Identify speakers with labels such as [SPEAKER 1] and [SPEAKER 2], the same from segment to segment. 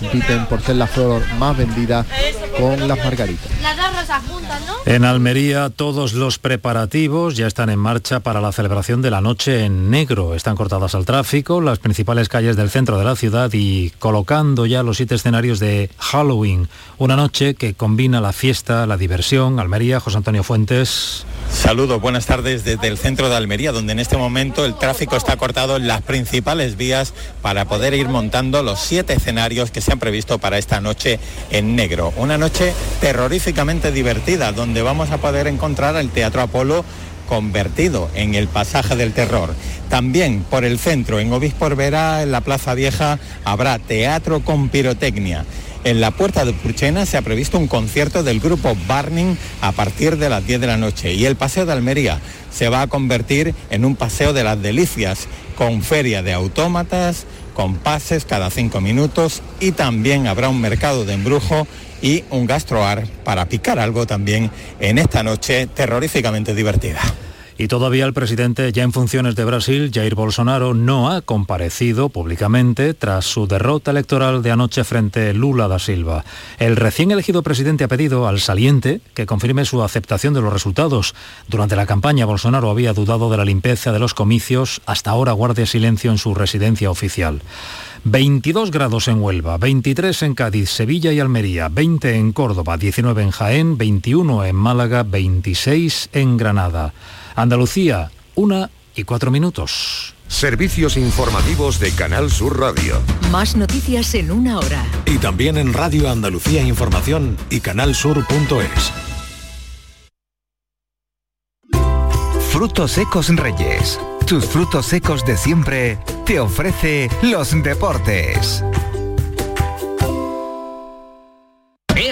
[SPEAKER 1] compiten por ser la flor más vendida con las margaritas.
[SPEAKER 2] En Almería todos los preparativos ya están en marcha para la celebración de la noche en negro. Están cortadas al tráfico las principales calles del centro de la ciudad y colocando ya los siete escenarios de Halloween. Una noche que combina la fiesta, la diversión. Almería, José Antonio Fuentes.
[SPEAKER 3] Saludos, buenas tardes desde el centro de Almería, donde en este momento el tráfico está cortado en las principales vías para poder ir montando los siete escenarios que se han previsto para esta noche en negro. Una noche terroríficamente divertida, donde vamos a poder encontrar el Teatro Apolo convertido en el pasaje del terror. También por el centro, en Obispo Vera, en la Plaza Vieja, habrá teatro con pirotecnia. En la puerta de Purchena se ha previsto un concierto del grupo Barning a partir de las 10 de la noche y el Paseo de Almería se va a convertir en un paseo de las delicias con feria de autómatas, con pases cada cinco minutos y también habrá un mercado de embrujo y un gastroar para picar algo también en esta noche terroríficamente divertida.
[SPEAKER 2] Y todavía el presidente ya en funciones de Brasil, Jair Bolsonaro, no ha comparecido públicamente tras su derrota electoral de anoche frente Lula da Silva. El recién elegido presidente ha pedido al saliente que confirme su aceptación de los resultados. Durante la campaña, Bolsonaro había dudado de la limpieza de los comicios, hasta ahora guardia silencio en su residencia oficial. 22 grados en Huelva, 23 en Cádiz, Sevilla y Almería, 20 en Córdoba, 19 en Jaén, 21 en Málaga, 26 en Granada. Andalucía, una y cuatro minutos.
[SPEAKER 4] Servicios informativos de Canal Sur Radio.
[SPEAKER 5] Más noticias en una hora.
[SPEAKER 4] Y también en Radio Andalucía Información y canalsur.es.
[SPEAKER 6] Frutos secos Reyes. Tus frutos secos de siempre te ofrece los deportes.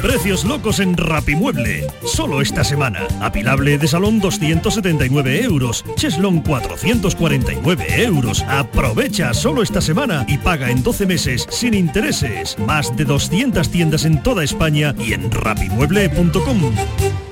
[SPEAKER 7] Precios locos en Rapimueble. Solo esta semana. Apilable de salón 279 euros. Cheslon 449 euros. Aprovecha solo esta semana y paga en 12 meses sin intereses. Más de 200 tiendas en toda España y en rapimueble.com.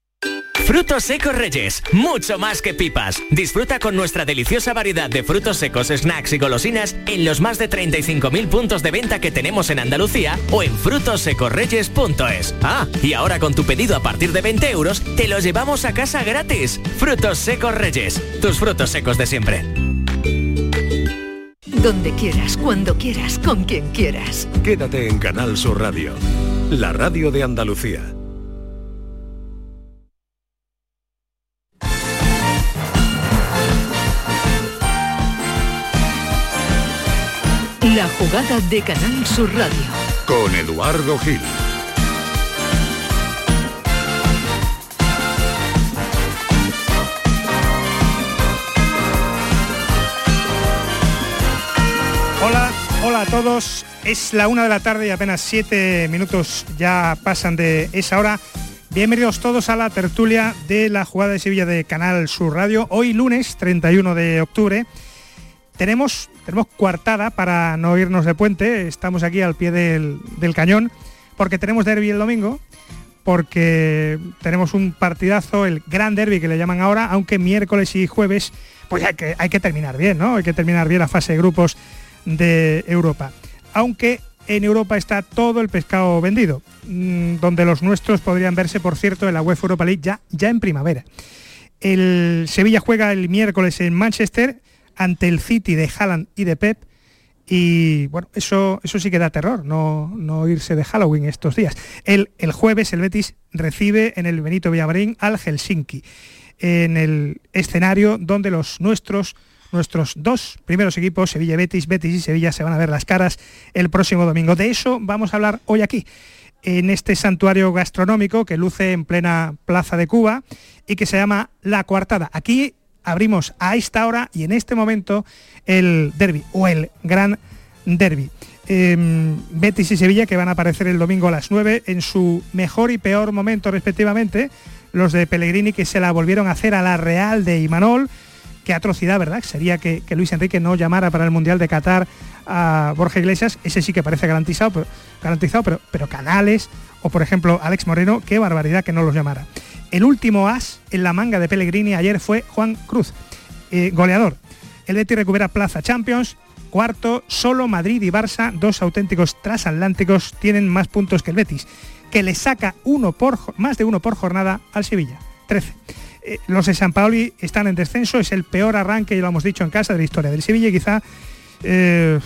[SPEAKER 8] Frutos secos Reyes, mucho más que pipas. Disfruta con nuestra deliciosa variedad de frutos secos, snacks y golosinas en los más de 35.000 puntos de venta que tenemos en Andalucía o en frutosecorreyes.es. Ah, y ahora con tu pedido a partir de 20 euros, te los llevamos a casa gratis. Frutos secos Reyes, tus frutos secos de siempre.
[SPEAKER 5] Donde quieras, cuando quieras, con quien quieras.
[SPEAKER 4] Quédate en Canal Sur Radio, la radio de Andalucía.
[SPEAKER 5] La jugada de Canal Sur Radio.
[SPEAKER 4] Con Eduardo Gil.
[SPEAKER 9] Hola, hola a todos. Es la una de la tarde y apenas siete minutos ya pasan de esa hora. Bienvenidos todos a la tertulia de la jugada de Sevilla de Canal Sur Radio. Hoy lunes 31 de octubre tenemos, tenemos coartada para no irnos de puente. Estamos aquí al pie del, del cañón porque tenemos derby el domingo, porque tenemos un partidazo, el gran derby que le llaman ahora, aunque miércoles y jueves pues hay que, hay que terminar bien, ¿no? Hay que terminar bien la fase de grupos de Europa. Aunque en Europa está todo el pescado vendido, mm, donde los nuestros podrían verse, por cierto, en la UEFA Europa League ya, ya en primavera. El Sevilla juega el miércoles en Manchester ante el City de Haaland y de Pep. Y bueno, eso, eso sí que da terror, no, no irse de Halloween estos días. El, el jueves el Betis recibe en el Benito Villamarín al Helsinki, en el escenario donde los nuestros nuestros dos primeros equipos, Sevilla y Betis, Betis y Sevilla, se van a ver las caras el próximo domingo. De eso vamos a hablar hoy aquí. en este santuario gastronómico que luce en plena Plaza de Cuba y que se llama La Coartada. Aquí abrimos a esta hora y en este momento el derby o el gran derby. Em, Betis y Sevilla que van a aparecer el domingo a las 9 en su mejor y peor momento respectivamente. Los de Pellegrini que se la volvieron a hacer a la Real de Imanol. Qué atrocidad, ¿verdad? Sería que, Luis Enrique no llamara para el Mundial de Qatar a Borja Iglesias. Ese sí que parece garantizado, garantizado, pero, pero Canales o por ejemplo Alex Moreno, qué barbaridad que no los llamara. El último as en la manga de Pellegrini ayer fue Juan Cruz, eh, goleador. El Betis recupera Plaza Champions, Cuarto, solo Madrid y Barça, dos auténticos transatlánticos, tienen más puntos que el Betis, que le saca uno por, más de uno por jornada al Sevilla. 13. Eh, los de San Paoli están en descenso, es el peor arranque, ya lo hemos dicho en casa, de la historia del Sevilla y quizá, eh,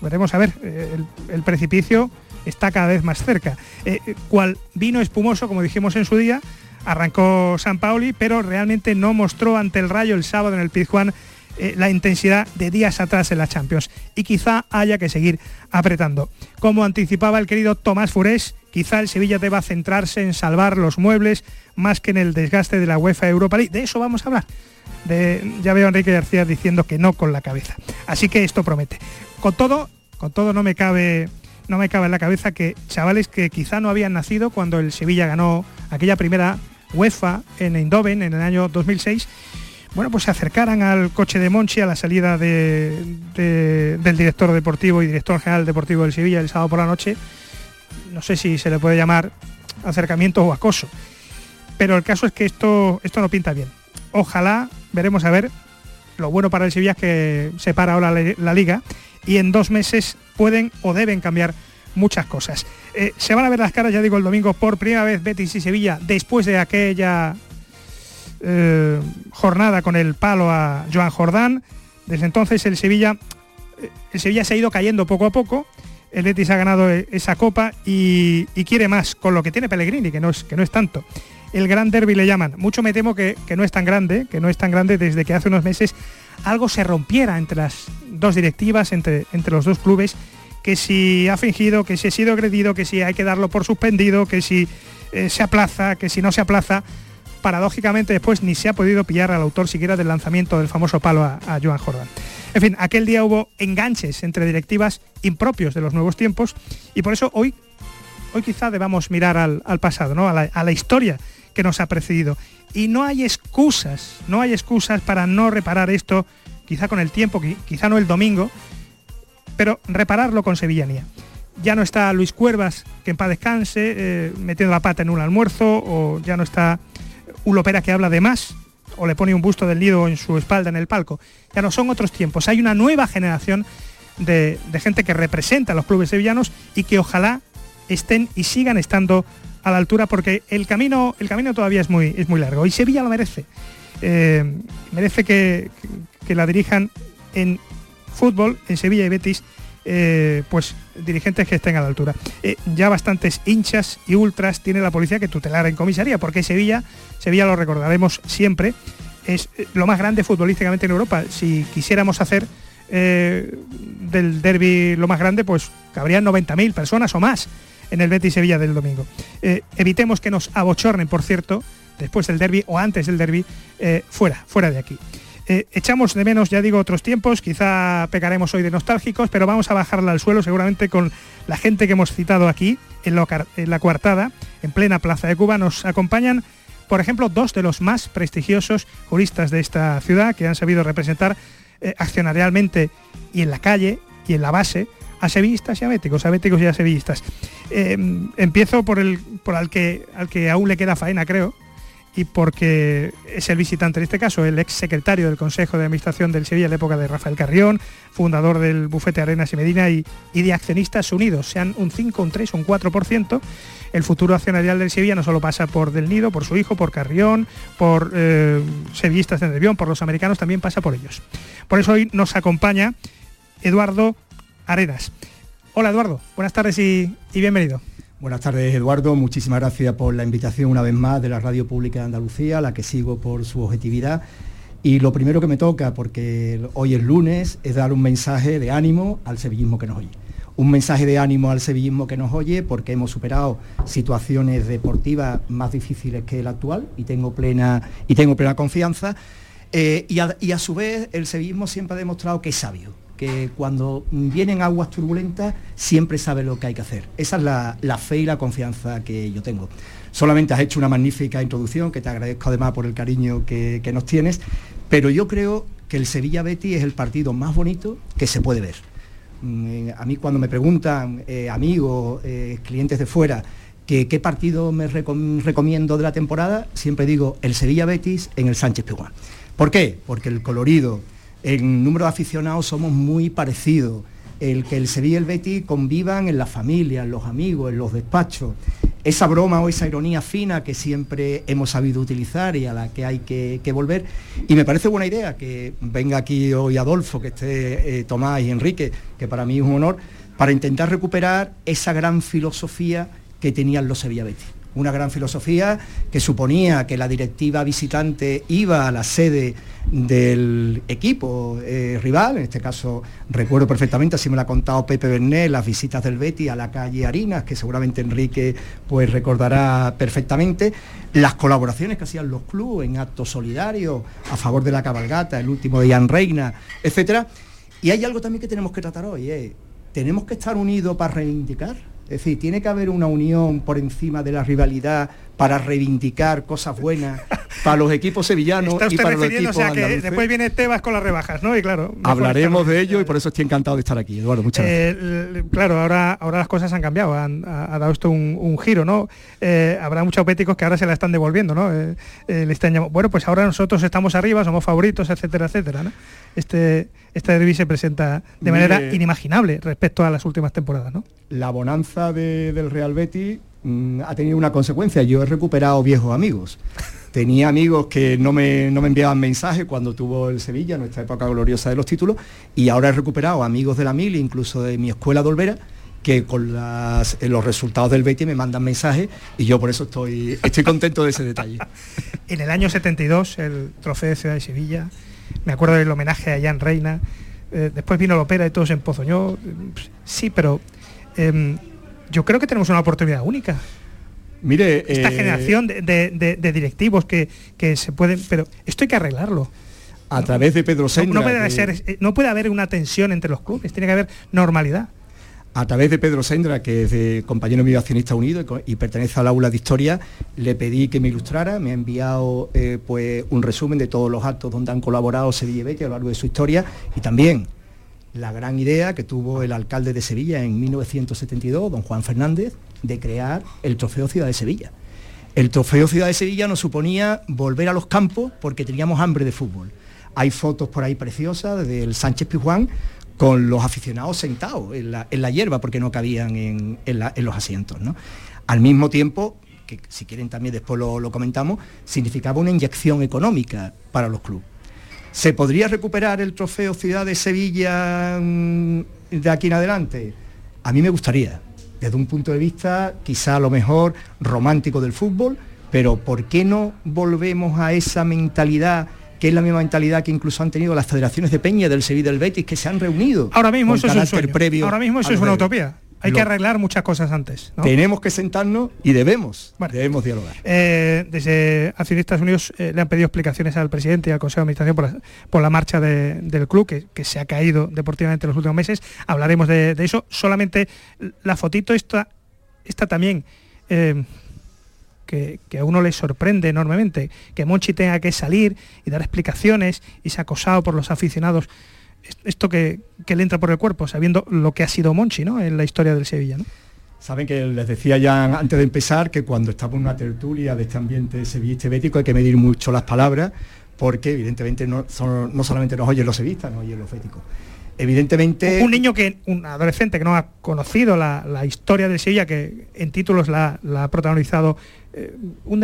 [SPEAKER 9] veremos a ver, eh, el, precipicio está cada vez más cerca. cual vino espumoso, como dijimos en su día, arrancó San Paoli, pero realmente no mostró ante el Rayo el sábado en el Pizjuán eh, la intensidad de días atrás en la Champions y quizá haya que seguir apretando. Como anticipaba el querido Tomás Furés, quizá el Sevilla deba centrarse en salvar los muebles más que en el desgaste de la UEFA Europa League. De eso vamos a hablar. ya veo a Enrique García diciendo que no con la cabeza. Así que esto promete. Con todo, con todo no me cabe no me cabe en la cabeza que chavales que quizá no habían nacido cuando el Sevilla ganó aquella primera UEFA en Eindhoven en el año 2006 bueno, pues se acercaran al coche de Monchi a la salida del director deportivo y director general deportivo del Sevilla el sábado por la noche. No sé si se le puede llamar acercamiento o acoso. Pero el caso es que esto, esto no pinta bien. Ojalá, veremos a ver, lo bueno para el Sevilla es que se para ahora la, liga y en dos meses pueden o deben cambiar muchas cosas. Eh, se van a ver las caras, ya digo, el domingo por primera vez Betis y Sevilla después de aquella eh, jornada con el palo a Joan Jordán. Desde entonces el Sevilla, el Sevilla se ha ido cayendo poco a poco. El Betis ha ganado esa copa y, quiere más con lo que tiene Pellegrini, que no es, que no es tanto. El gran derby le llaman. Mucho me temo que, no es tan grande, que no es tan grande desde que hace unos meses algo se rompiera entre las dos directivas, entre, entre los dos clubes, que si ha fingido, que si ha sido agredido, que si hay que darlo por suspendido, que si eh, se aplaza, que si no se aplaza paradójicamente después ni se ha podido pillar al autor siquiera del lanzamiento del famoso palo a, Joan Jordan. En fin, aquel día hubo enganches entre directivas impropios de los nuevos tiempos y por eso hoy, hoy quizá debamos mirar al, pasado, ¿no? A la, historia que nos ha precedido. Y no hay excusas, no hay excusas para no reparar esto, quizá con el tiempo, quizá no el domingo, pero repararlo con sevillanía. Ya no está Luis Cuervas, que en paz descanse, eh, metiendo la pata en un almuerzo, o ya no está un Lopera que habla de más o le pone un busto del nido en su espalda en el palco. Ya no son otros tiempos. Hay una nueva generación de, gente que representa a los clubes sevillanos y que ojalá estén y sigan estando a la altura porque el camino, el camino todavía es muy, es muy largo y Sevilla lo merece. Eh, merece que, que la dirijan en fútbol, en Sevilla y Betis, eh, pues dirigentes que estén a la altura. Eh, ya bastantes hinchas y ultras tiene la policía que tutelar en comisaría, porque Sevilla, Sevilla lo recordaremos siempre, es lo más grande futbolísticamente en Europa. Si quisiéramos hacer del derby lo más grande, pues cabrían 90.000 personas o más en el Betis Sevilla del domingo. evitemos que nos abochornen, por cierto, después del derby o antes del derby, fuera, fuera de aquí. Eh, echamos de menos, ya digo, otros tiempos, quizá pecaremos hoy de nostálgicos, pero vamos a bajarla al suelo seguramente con la gente que hemos citado aquí en, la coartada, en plena Plaza de Cuba. Nos acompañan, por ejemplo, dos de los más prestigiosos juristas de esta ciudad que han sabido representar eh, accionarialmente y en la calle y en la base a sevillistas y a béticos, a béticos y a sevillistas. Eh, empiezo por el por al que al que aún le queda faena, creo, y porque es el visitante en este caso, el ex secretario del Consejo de Administración del Sevilla en la época de Rafael Carrión, fundador del bufete Arenas y Medina y, de Accionistas Unidos, sean un 5, un 3, un 4%. El futuro accionarial del Sevilla no solo pasa por Del Nido, por su hijo, por Carrión, por eh, sevillistas de Nervión, por los americanos, también pasa por ellos. Por eso hoy nos acompaña Eduardo Hola Eduardo, buenas tardes y bienvenido.
[SPEAKER 10] Buenas tardes, Eduardo. Muchísimas gracias por la invitación una vez más de la Radio Pública de Andalucía, la que sigo por su objetividad. Y lo primero que me toca, porque hoy es lunes, es dar un mensaje de ánimo al sevillismo que nos oye. un mensaje de ánimo al sevillismo que nos oye, porque hemos superado situaciones deportivas más difíciles que el actual y tengo plena, y tengo plena confianza. Eh, y, a, su vez el sevillismo siempre ha demostrado que es sabio, que cuando vienen aguas turbulentas siempre sabe lo que hay que hacer. Esa es la, fe y la confianza que yo tengo. Solamente has hecho una magnífica introducción, que te agradezco además por el cariño que, nos tienes, pero yo creo que el Sevilla Betty es el partido más bonito que se puede ver. Mm, a mí cuando me preguntan eh, amigos, eh, clientes de fuera, que qué partido me recomiendo de la temporada, siempre digo el Sevilla Betis en el Sánchez Pizjuán. ¿Por qué? Porque el colorido, el número de aficionados somos muy parecidos. El que el Sevilla y el Betis convivan en la familia, en los amigos, en los despachos. Esa broma o esa ironía fina que siempre hemos sabido utilizar y a la que hay que, volver. Y me parece buena idea que venga aquí hoy Adolfo, que esté eh, Tomás y Enrique, que para mí es un honor, para intentar recuperar esa gran filosofía que tenían los Sevilla Betis una gran filosofía que suponía que la directiva visitante iba a la sede del equipo eh, rival, en este caso recuerdo perfectamente, así me lo ha contado Pepe Bernet, las visitas del Betty a la calle Harinas, que seguramente Enrique pues recordará perfectamente, las colaboraciones que hacían los clubes en actos solidarios a favor de la cabalgata, el último de Ian Reina, etcétera. Y hay algo también que tenemos que tratar hoy, eh. tenemos que estar unidos para reivindicar es decir, tiene que haber una unión por encima de la rivalidad para reivindicar cosas buenas para los equipos sevillanos y para los equipos que
[SPEAKER 9] después viene Tebas con las rebajas, ¿no? Y claro,
[SPEAKER 10] hablaremos de ello y por eso estoy encantado de estar aquí, Eduardo. Muchas gracias.
[SPEAKER 9] Eh, claro, ahora, ahora las cosas han cambiado, han, ha, dado esto un, giro, ¿no? Eh, habrá muchos péticos que ahora se la están devolviendo, ¿no? Eh, le están bueno, pues ahora nosotros estamos arriba, somos favoritos, etcétera, etcétera, ¿no? Este, este derby se presenta de manera inimaginable respecto a las últimas temporadas, ¿no?
[SPEAKER 10] La bonanza del Real Betis Mm, ha tenido una consecuencia. Yo he recuperado viejos amigos. Tenía amigos que no me, no me enviaban mensajes cuando tuvo el Sevilla, nuestra época gloriosa de los títulos, y ahora he recuperado amigos de la mil, incluso de mi escuela de Olvera, que con eh, los resultados del Betis me mandan mensajes y yo por eso estoy, estoy contento de ese detalle.
[SPEAKER 9] en el año 72, el trofeo de Ciudad de Sevilla, me acuerdo del homenaje a Jan Reina, eh, después vino la ópera y todo se empozoñó, sí, pero em, yo creo que tenemos una oportunidad única.
[SPEAKER 10] Mire,
[SPEAKER 9] esta eh, generación de, directivos que, se pueden, pero esto hay que arreglarlo.
[SPEAKER 10] A través de Pedro Sendra.
[SPEAKER 9] No, puede ser, eh, no puede haber una tensión entre los clubes, tiene que haber normalidad.
[SPEAKER 10] A través de Pedro Sendra, que es de compañero mío accionista unido y, pertenece al aula de historia, le pedí que me ilustrara, me ha enviado eh, pues, un resumen de todos los actos donde han colaborado Sevilla y Betis a lo largo de su historia y también la gran idea que tuvo el alcalde de Sevilla en 1972, don Juan Fernández, de crear el Trofeo Ciudad de Sevilla. El Trofeo Ciudad de Sevilla nos suponía volver a los campos porque teníamos hambre de fútbol. Hay fotos por ahí preciosas del Sánchez Pizjuán con los aficionados sentados en la, hierba porque no cabían en, los asientos. Al mismo tiempo, que si quieren también después lo comentamos, significaba una inyección económica para los clubes ¿Se podría recuperar el trofeo Ciudad de Sevilla mm, de aquí en adelante? A mí me gustaría, desde un punto de vista quizá a lo mejor romántico del fútbol, pero ¿por qué no volvemos a esa mentalidad que es la misma mentalidad que incluso han tenido las federaciones de Peña, del Sevilla del Betis, que se han reunido.
[SPEAKER 9] Ahora mismo eso es un Previo Ahora mismo eso es una utopía. Hay que arreglar muchas cosas antes.
[SPEAKER 10] Tenemos que sentarnos y debemos, debemos dialogar.
[SPEAKER 9] Eh, desde Accionistas Unidos eh, le han pedido explicaciones al presidente y al Consejo de Administración por la, marcha del club, que, se ha caído deportivamente en los últimos meses. Hablaremos de, eso. Solamente la fotito está, está también... Eh, que, que, a uno le sorprende enormemente que Monchi tenga que salir y dar explicaciones y se ha acosado por los aficionados esto que, le entra por el cuerpo, sabiendo lo que ha sido Monchi ¿no? en la historia del Sevilla. ¿no?
[SPEAKER 10] Saben que les decía ya antes de empezar que cuando estamos en una tertulia de este ambiente sevillista bético hay que medir mucho las palabras porque evidentemente no, no solamente nos oyen los sevillistas, nos oyen los béticos. Evidentemente...
[SPEAKER 9] Un niño que, un adolescente que no ha conocido la, historia del Sevilla, que en títulos la, ha protagonizado eh, un,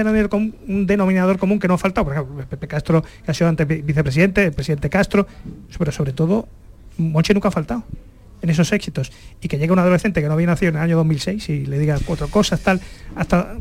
[SPEAKER 9] denominador común, que no ha faltado, por ejemplo, Pepe Castro, que ha sido antes vicepresidente, el presidente Castro, pero sobre todo, Monchi nunca ha faltado en esos éxitos. Y que llegue un adolescente que no había nacido en el año 2006 y le diga cuatro cosas, tal, hasta...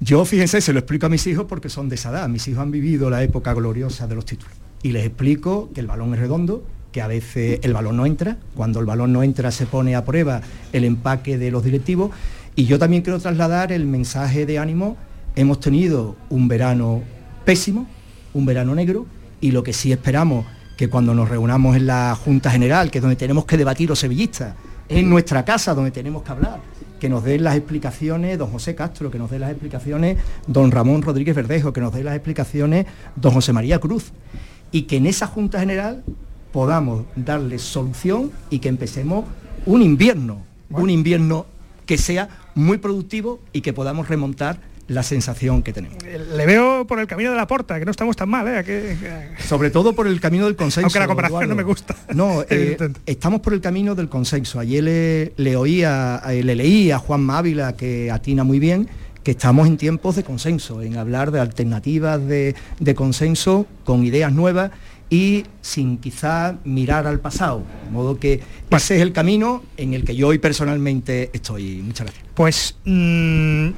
[SPEAKER 10] Yo, fíjense, se lo explico a mis hijos porque son de esa edad. Mis hijos han vivido la época gloriosa de los títulos. Y les explico que el balón es redondo, que a veces el balón no entra, cuando el balón no entra se pone a prueba el empaque de los directivos y yo también quiero trasladar el mensaje de ánimo, hemos tenido un verano pésimo, un verano negro y lo que sí esperamos que cuando nos reunamos en la Junta General, que es donde tenemos que debatir los sevillistas, en nuestra casa donde tenemos que hablar, que nos den las explicaciones don José Castro, que nos den las explicaciones don Ramón Rodríguez Verdejo, que nos den las explicaciones don José María Cruz, y que en esa Junta General podamos darle solución y que empecemos un invierno, un invierno que sea muy productivo y que podamos remontar la sensación que tenemos.
[SPEAKER 9] Le veo por el camino de la porta, que no estamos tan mal, ¿eh?
[SPEAKER 10] Sobre todo por el camino del consenso.
[SPEAKER 9] Aunque la comparación no me gusta.
[SPEAKER 10] No, eh, estamos por el camino del consenso. Ayer le, le oía, eh, le leí a Juan Mávila, que atina muy bien, que estamos en tiempos de consenso, en hablar de alternativas de, de consenso con ideas nuevas y sin quizá mirar al pasado. De modo que ese es el camino en el que yo hoy personalmente estoy. Muchas gracias.
[SPEAKER 9] Pues mm,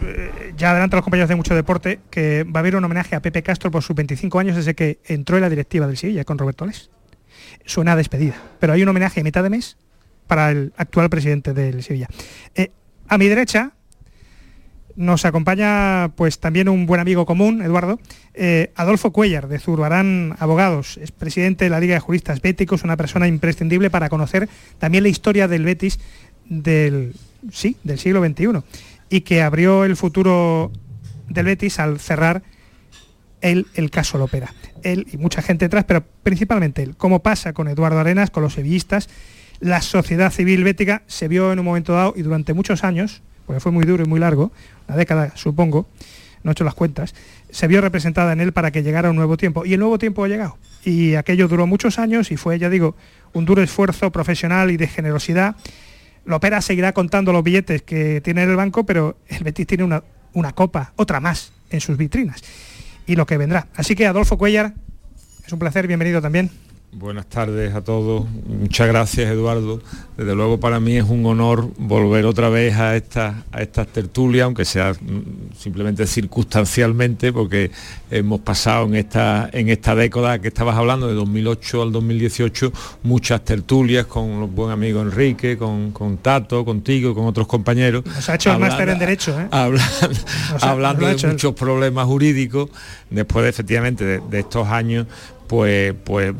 [SPEAKER 9] ya adelanto a los compañeros de Mucho Deporte que va a haber un homenaje a Pepe Castro por sus 25 años desde que entró en la directiva del Sevilla con Roberto Les. Suena a despedida, pero hay un homenaje a mitad de mes para el actual presidente del Sevilla. Eh, a mi derecha, nos acompaña pues también un buen amigo común, Eduardo, eh, Adolfo Cuellar, de Zurbarán Abogados, es presidente de la Liga de Juristas Béticos, una persona imprescindible para conocer también la historia del Betis del, sí, del siglo XXI y que abrió el futuro del Betis al cerrar el caso Lopera. Él y mucha gente detrás, pero principalmente él. Cómo pasa con Eduardo Arenas, con los sevillistas, la sociedad civil bética se vio en un momento dado y durante muchos años porque fue muy duro y muy largo, una década supongo, no he hecho las cuentas, se vio representada en él para que llegara un nuevo tiempo. Y el nuevo tiempo ha llegado. Y aquello duró muchos años y fue, ya digo, un duro esfuerzo profesional y de generosidad. Lopera seguirá contando los billetes que tiene en el banco, pero el Betis tiene una, una copa, otra más, en sus vitrinas. Y lo que vendrá. Así que Adolfo Cuellar, es un placer, bienvenido también.
[SPEAKER 11] Buenas tardes a todos. Muchas gracias, Eduardo. Desde luego para mí es un honor volver otra vez a estas a estas tertulias, aunque sea mm, simplemente circunstancialmente, porque hemos pasado en esta, en esta década que estabas hablando, de 2008 al 2018, muchas tertulias con los buen amigos Enrique, con, con Tato, contigo, con otros compañeros.
[SPEAKER 9] Nos ha hecho el máster en Derecho, ¿eh?
[SPEAKER 11] Hablando, de muchos problemas jurídicos, después de, efectivamente de estos años pues, pues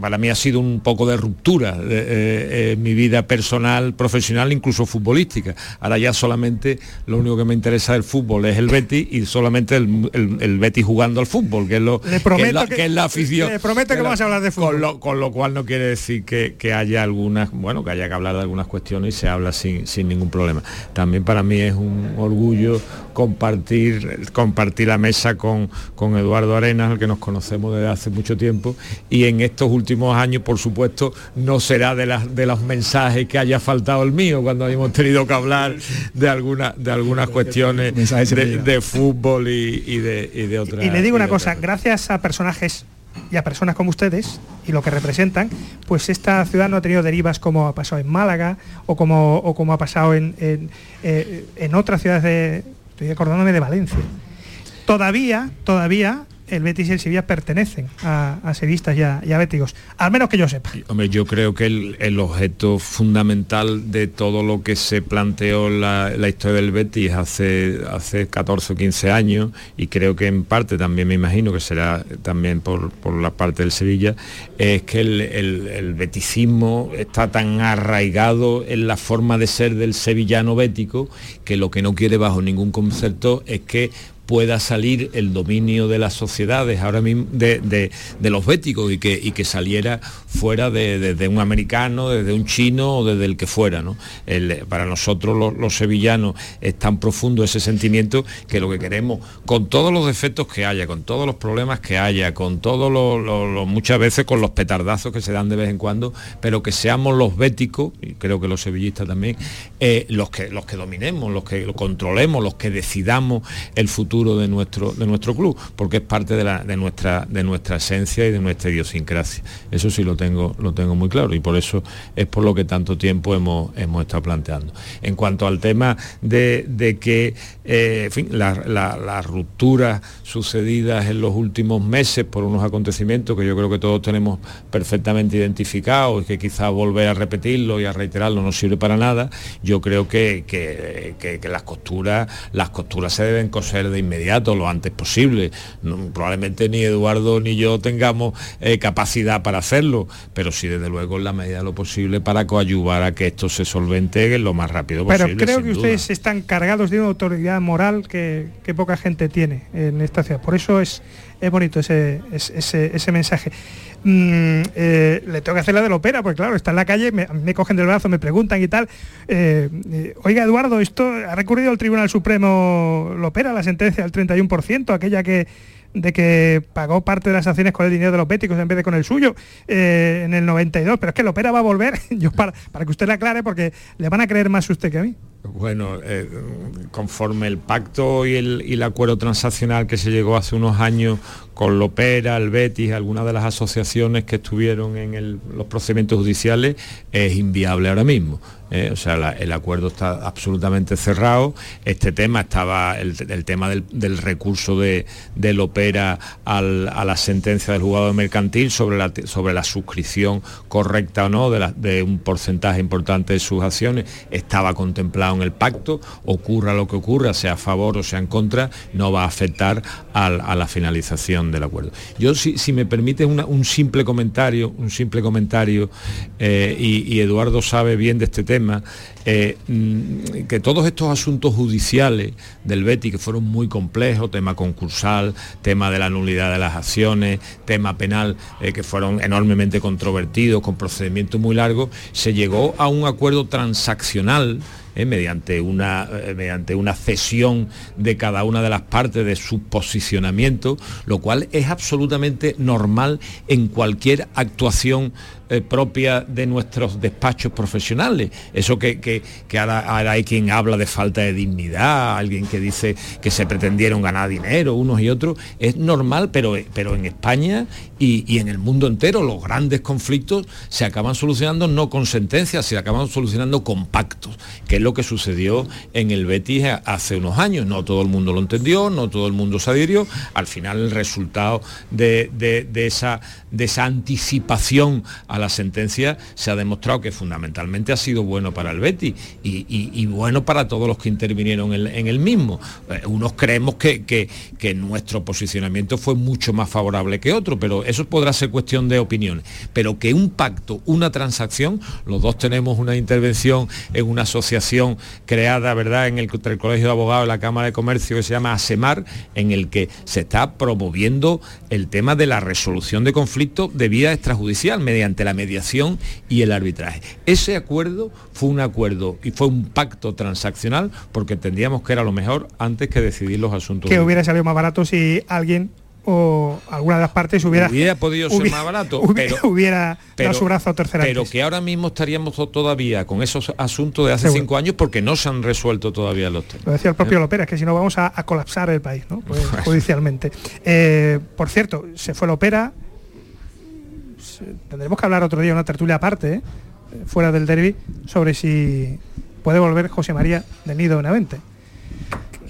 [SPEAKER 11] para mí ha sido un poco de ruptura eh, en mi vida personal, profesional, incluso futbolística. Ahora ya solamente lo único que me interesa del fútbol es el Betis y solamente el, el, Betis jugando al fútbol, que es lo
[SPEAKER 9] que
[SPEAKER 11] es la, que, es la afición.
[SPEAKER 9] Le prometo que, vamos a hablar de
[SPEAKER 11] fútbol. Con lo, cual no quiere decir que, haya algunas, bueno, que haya que hablar de algunas cuestiones y se habla sin, sin ningún problema. También para mí es un orgullo compartir, compartir la mesa con, con Eduardo Arenas, al que nos conocemos desde hace mucho tiempo, y en estos últimos años, por supuesto, no será de, las de los mensajes que haya faltado el mío cuando hayamos tenido que hablar de, alguna, de algunas cuestiones de, fútbol y, de, y de otras.
[SPEAKER 9] Y le digo una cosa, gracias a personajes y a personas como ustedes y lo que representan, pues esta ciudad no ha tenido derivas como ha pasado en Málaga o como, o como ha pasado en, en, eh, en otras ciudades de, estoy acordándome de Valencia. Todavía, todavía el Betis y el Sevilla pertenecen a, a y a, béticos, al menos que yo sepa.
[SPEAKER 11] Hombre, yo creo que el, objeto fundamental de todo lo que se planteó la, historia del Betis hace, hace 14 o 15 años, y creo que en parte también me imagino que será también por, la parte del Sevilla, es que el, el, beticismo está tan arraigado en la forma de ser del sevillano bético que lo que no quiere bajo ningún concepto es que pueda salir el dominio de las sociedades ahora mismo de, los béticos y que, saliera fuera de, un americano, desde un chino o desde el que fuera. ¿no? para nosotros los, sevillanos es tan profundo ese sentimiento que lo que queremos, con todos los defectos que haya, con todos los problemas que haya, con todos los, muchas veces con los petardazos que se dan de vez en cuando, pero que seamos los béticos, y creo que los sevillistas también, eh, los, que, los que dominemos, los que lo controlemos, los que decidamos el futuro futuro de nuestro, de nuestro club, porque es parte de, la, de, nuestra, de nuestra esencia y de nuestra idiosincrasia. Eso sí lo tengo, lo tengo muy claro y por eso es por lo que tanto tiempo hemos, hemos estado planteando. En cuanto al tema de, que eh, las rupturas sucedidas en los últimos meses por unos acontecimientos que yo creo que todos tenemos perfectamente identificados y que quizá volver a repetirlo y a reiterarlo no sirve para nada, yo creo que, que, las costuras, las costuras se deben coser de inmediato, lo antes posible. probablemente ni Eduardo ni yo tengamos eh, capacidad para hacerlo, pero sí desde luego en la medida de lo posible para coadyuvar a que esto se solvente lo más rápido posible.
[SPEAKER 9] Pero creo que ustedes están cargados de una autoridad moral que, poca gente tiene en esta ciudad. Por eso es, es bonito ese, ese, ese mensaje. Mm, eh, le tengo que hacer la de la ópera, porque claro, está en la calle, me, cogen del brazo, me preguntan y tal. Eh, eh, oiga, Eduardo, esto ha recurrido al Tribunal Supremo Lopera, la sentencia del 31%, aquella que de que pagó parte de las acciones con el dinero de los béticos en vez de con el suyo en el 92, pero es que Lopera va a volver, yo para, para que usted le aclare, porque le van a creer más usted que a mí.
[SPEAKER 11] Bueno, conforme el pacto y el, y el, acuerdo transaccional que se llegó hace unos años con Lopera, el Betis, algunas de las asociaciones que estuvieron en los procedimientos judiciales, es inviable ahora mismo. ¿Eh? o sea, el acuerdo está absolutamente cerrado. Este tema estaba, el, tema del, recurso de, del Opera a la sentencia del jugador mercantil sobre la, sobre la suscripción correcta o no de, un porcentaje importante de sus acciones, estaba contemplado en el pacto. Ocurra lo que ocurra, sea a favor o sea en contra, no va a afectar a la finalización del acuerdo. Yo, si, me permite un simple comentario, un simple comentario, eh, y, Eduardo sabe bien de este tema, eh, mm, que todos estos asuntos judiciales del Betty, que fueron muy complejos, tema concursal, tema de la nulidad de las acciones, tema penal, eh, que fueron enormemente controvertidos, con procedimientos muy largos, se llegó a un acuerdo transaccional ¿eh? mediante, una, mediante una cesión de cada una de las partes de su posicionamiento, lo cual es absolutamente normal en cualquier actuación eh, propia de nuestros despachos profesionales. Eso que, ahora, hay quien habla de falta de dignidad, alguien que dice que se pretendieron ganar dinero unos y otros, es normal, pero, pero en España y, en el mundo entero los grandes conflictos se acaban solucionando no con sentencias, se acaban solucionando con pactos, que es lo que sucedió en el Betis hace unos años. No todo el mundo lo entendió, no todo el mundo se adhirió. Al final el resultado de, esa, de esa anticipación a la sentencia se ha demostrado que fundamentalmente ha sido bueno para el Betis y, bueno para todos los que intervinieron en, el mismo. Eh, unos creemos que, que, nuestro posicionamiento fue mucho más favorable que otro, pero eso podrá ser cuestión de opiniones, pero que un pacto, una transacción, los dos tenemos una intervención en una asociación creada, ¿verdad?, en el, el Colegio de Abogados de la Cámara de Comercio que se llama ASEMAR, en el que se está promoviendo el tema de la resolución de conflictos de vía extrajudicial mediante la mediación y el arbitraje. Ese acuerdo fue un acuerdo y fue un pacto transaccional porque entendíamos que era lo mejor antes que decidir los asuntos.
[SPEAKER 9] Que hubiera salido más barato si alguien o alguna de las partes hubiera
[SPEAKER 11] hubiera podido ser más barato
[SPEAKER 9] pero, hubiera dado su brazo a tercera
[SPEAKER 11] pero que ahora mismo estaríamos todavía con esos asuntos de hace cinco años porque no se han resuelto todavía los temas
[SPEAKER 9] lo decía el propio ¿Eh? Lopera es que si no vamos a, colapsar el país ¿no? Pues, judicialmente eh, por cierto se fue Lopera tendremos que hablar otro día una tertulia aparte ¿eh? fuera del derby sobre si puede volver José María del Nido Benavente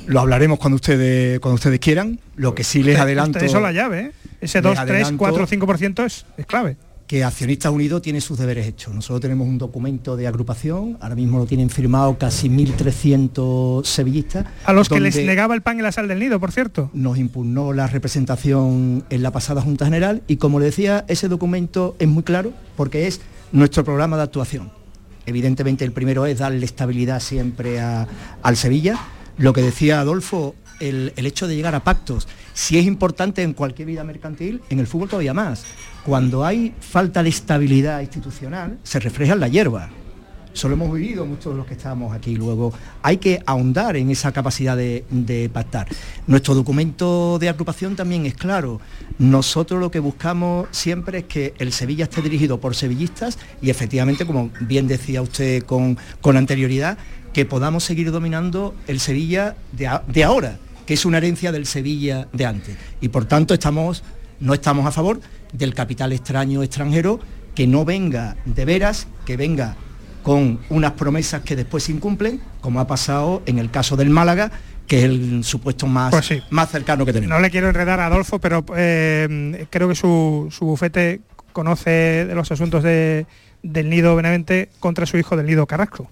[SPEAKER 10] lo hablaremos cuando ustedes, cuando ustedes quieran. Lo que sí les adelanto...
[SPEAKER 9] Eso la llave, ¿eh? Ese 2, 3, 4, 5% es, es clave
[SPEAKER 10] que Accionistas Unidos tiene sus deberes hechos. Nosotros tenemos un documento de agrupación, ahora mismo lo tienen firmado casi 1.300 sevillistas.
[SPEAKER 9] A los que les negaba el pan y la sal del nido, por cierto.
[SPEAKER 10] Nos impugnó la representación en la pasada Junta General y como le decía, ese documento es muy claro porque es nuestro programa de actuación. Evidentemente el primero es darle estabilidad siempre al Sevilla lo que decía Adolfo, el, hecho de llegar a pactos, si es importante en cualquier vida mercantil, en el fútbol todavía más. Cuando hay falta de estabilidad institucional, se refleja en la hierba. Eso lo hemos vivido muchos de los que estamos aquí. Luego hay que ahondar en esa capacidad de, pactar. Nuestro documento de agrupación también es claro. Nosotros lo que buscamos siempre es que el Sevilla esté dirigido por sevillistas y efectivamente, como bien decía usted con anterioridad, que podamos seguir dominando el Sevilla de, ahora que es una herencia del Sevilla de antes. Y por tanto estamos, no estamos a favor del capital extraño extranjero que no venga de veras, que venga con unas promesas que después se incumplen, como ha pasado en el caso del Málaga, que es el supuesto más,
[SPEAKER 9] Pues sí.
[SPEAKER 10] más cercano que tenemos.
[SPEAKER 9] No le quiero enredar a Adolfo, pero eh, creo que su, su bufete conoce de los asuntos de- del nido Benavente contra su hijo del nido Carrasco.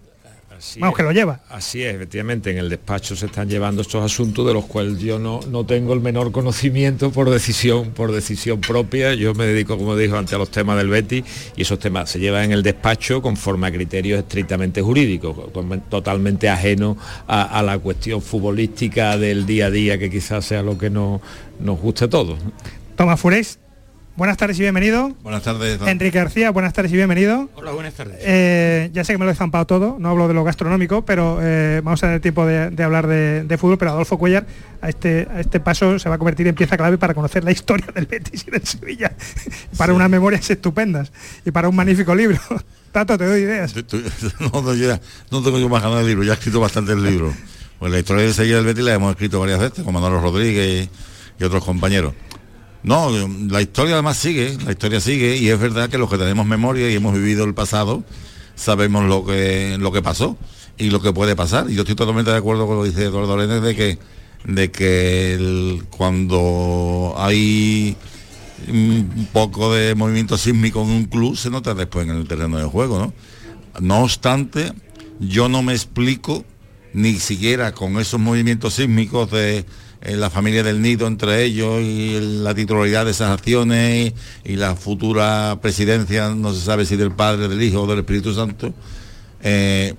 [SPEAKER 11] Así
[SPEAKER 9] Vamos,
[SPEAKER 11] es.
[SPEAKER 9] que lo lleva.
[SPEAKER 11] Así es, efectivamente, en el despacho se están llevando estos asuntos de los cuales yo no, no tengo el menor conocimiento por decisión, por decisión propia. Yo me dedico, como dijo antes, a los temas del Betty y esos temas se llevan en el despacho conforme a criterios estrictamente jurídicos, to- totalmente ajenos a, a la cuestión futbolística del día a día, que quizás sea lo que no, nos guste a todos.
[SPEAKER 9] Tomás Furés, buenas tardes y bienvenido.
[SPEAKER 12] Buenas tardes. don-
[SPEAKER 9] Enrique García, buenas tardes y bienvenido.
[SPEAKER 12] Hola, buenas tardes.
[SPEAKER 9] Eh, ya sé que me lo he zampado todo, no hablo de lo gastronómico, pero eh, vamos a tener tiempo de, de hablar de, de fútbol, pero Adolfo Cuellar a este, a este paso se va a convertir en pieza clave para conocer la historia del Betis y del Sevilla, para unas memorias estupendas y para un magnífico libro. Tato, te doy ideas.
[SPEAKER 12] No, no, ya- no tengo yo más ganas de libro, ya he escrito bastantes libros. Pues la historia de Sevilla del Betis la hemos escrito varias veces con Manolo Rodríguez y, y otros compañeros. No, la historia además sigue, la historia sigue y es verdad que los que tenemos memoria y hemos vivido el pasado sabemos lo que lo que pasó y lo que puede pasar. Y yo estoy totalmente de acuerdo con lo que dice Eduardo Lenes de que de que el- cuando hay un poco de movimiento sísmico en un club se nota después en el terreno de juego. No obstante, yo no me explico ni siquiera con esos movimientos sísmicos de eh, la familia del nido entre ellos y la titularidad de esas acciones y, la futura presidencia, no se sabe si del Padre, del Hijo o del Espíritu Santo. eh,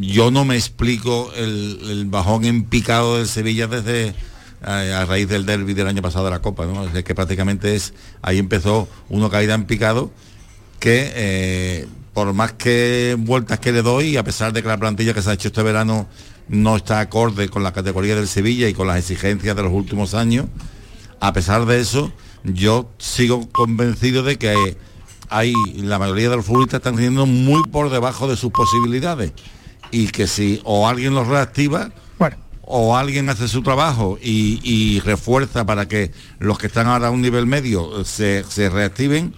[SPEAKER 12] yo no me explico el, bajón en picado del Sevilla desde a, a raíz del derby del año pasado de la Copa, ¿no? Es que prácticamente es, ahí empezó uno caída en picado que eh, por más que vueltas que le doy, a pesar de que la plantilla que se ha hecho este verano no está acorde con la categoría del Sevilla y con las exigencias de los últimos años, a pesar de eso, yo sigo convencido de que hay la mayoría de los futbolistas están teniendo muy por debajo de sus posibilidades y que si o alguien los reactiva o alguien hace su trabajo y, y refuerza para que los que están ahora a un nivel medio se, se reactiven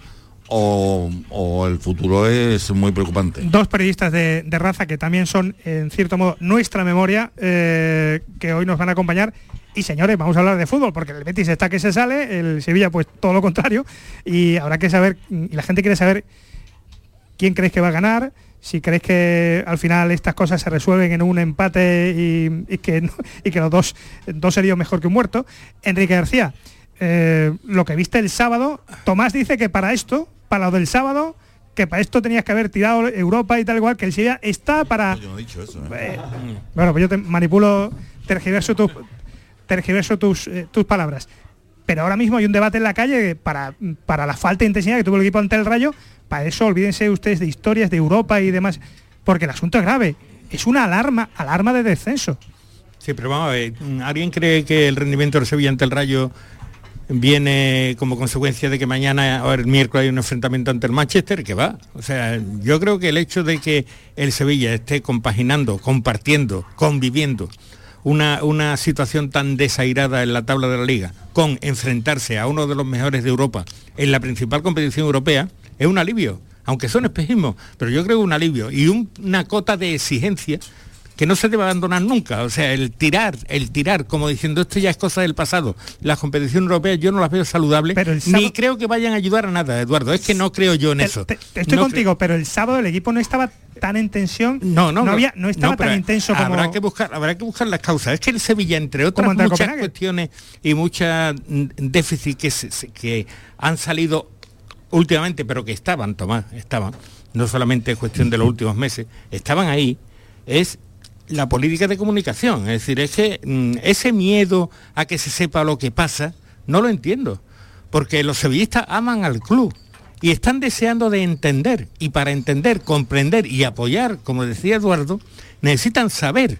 [SPEAKER 12] o, el futuro es muy preocupante.
[SPEAKER 9] Dos periodistas de, raza que también son, en cierto modo, nuestra memoria, eh, que hoy nos van a acompañar. Y señores, vamos a hablar de fútbol, porque el Betis está que se sale, el Sevilla pues todo lo contrario, y habrá que saber, y la gente quiere saber quién crees que va a ganar, si crees que al final estas cosas se resuelven en un empate y, que, y que los dos, dos serían mejor que un muerto. Enrique García, eh, lo que viste el sábado, Tomás dice que para esto, para lo del sábado, que para esto tenías que haber tirado Europa y tal igual, que el Sevilla está para...
[SPEAKER 12] Yo no he dicho eso. ¿eh?
[SPEAKER 9] Eh, bueno, pues yo te manipulo, tergiverso, tu- tergiverso tus, eh, tus palabras. Pero ahora mismo hay un debate en la calle para, para la falta de intensidad que tuvo el equipo ante el Rayo. Para eso olvídense ustedes de historias de Europa y demás, porque el asunto es grave. Es una alarma, alarma de descenso.
[SPEAKER 13] Sí, pero vamos a ver, ¿alguien cree que el rendimiento del Sevilla ante el Rayo viene como consecuencia de que mañana o el miércoles hay un enfrentamiento ante el Manchester? Que va. O sea, yo creo que el hecho de que el Sevilla esté compaginando, compartiendo, conviviendo una, una situación tan desairada en la tabla de la liga con enfrentarse a uno de los mejores de Europa en la principal competición europea es un alivio. Aunque son espejismos, pero yo creo que un alivio y un- una cota de exigencia que no se debe abandonar nunca. O sea, el tirar, el tirar, como diciendo esto ya es cosa del pasado. Las competiciones europeas yo no las veo saludables, ni creo que vayan a ayudar a nada, Eduardo. Es que no creo yo en eso.
[SPEAKER 9] Estoy
[SPEAKER 13] No
[SPEAKER 9] contigo, pero el sábado el equipo no estaba tan en tensión.
[SPEAKER 13] No, no,
[SPEAKER 9] no, había, no estaba
[SPEAKER 13] pero
[SPEAKER 9] tan intenso como...
[SPEAKER 13] habrá que buscar habrá que buscar las causas es que el Sevilla entre otras muchas
[SPEAKER 9] Copenhague.
[SPEAKER 13] cuestiones y muchas mm, déficits que, se- se- que han salido últimamente pero que estaban Tomás estaban no solamente es cuestión de los últimos meses estaban ahí es la política de comunicación es decir es que mm, ese miedo a que se sepa lo que pasa no lo entiendo porque los sevillistas aman al club y están deseando de entender y para entender, comprender y apoyar, como decía Eduardo, necesitan saber.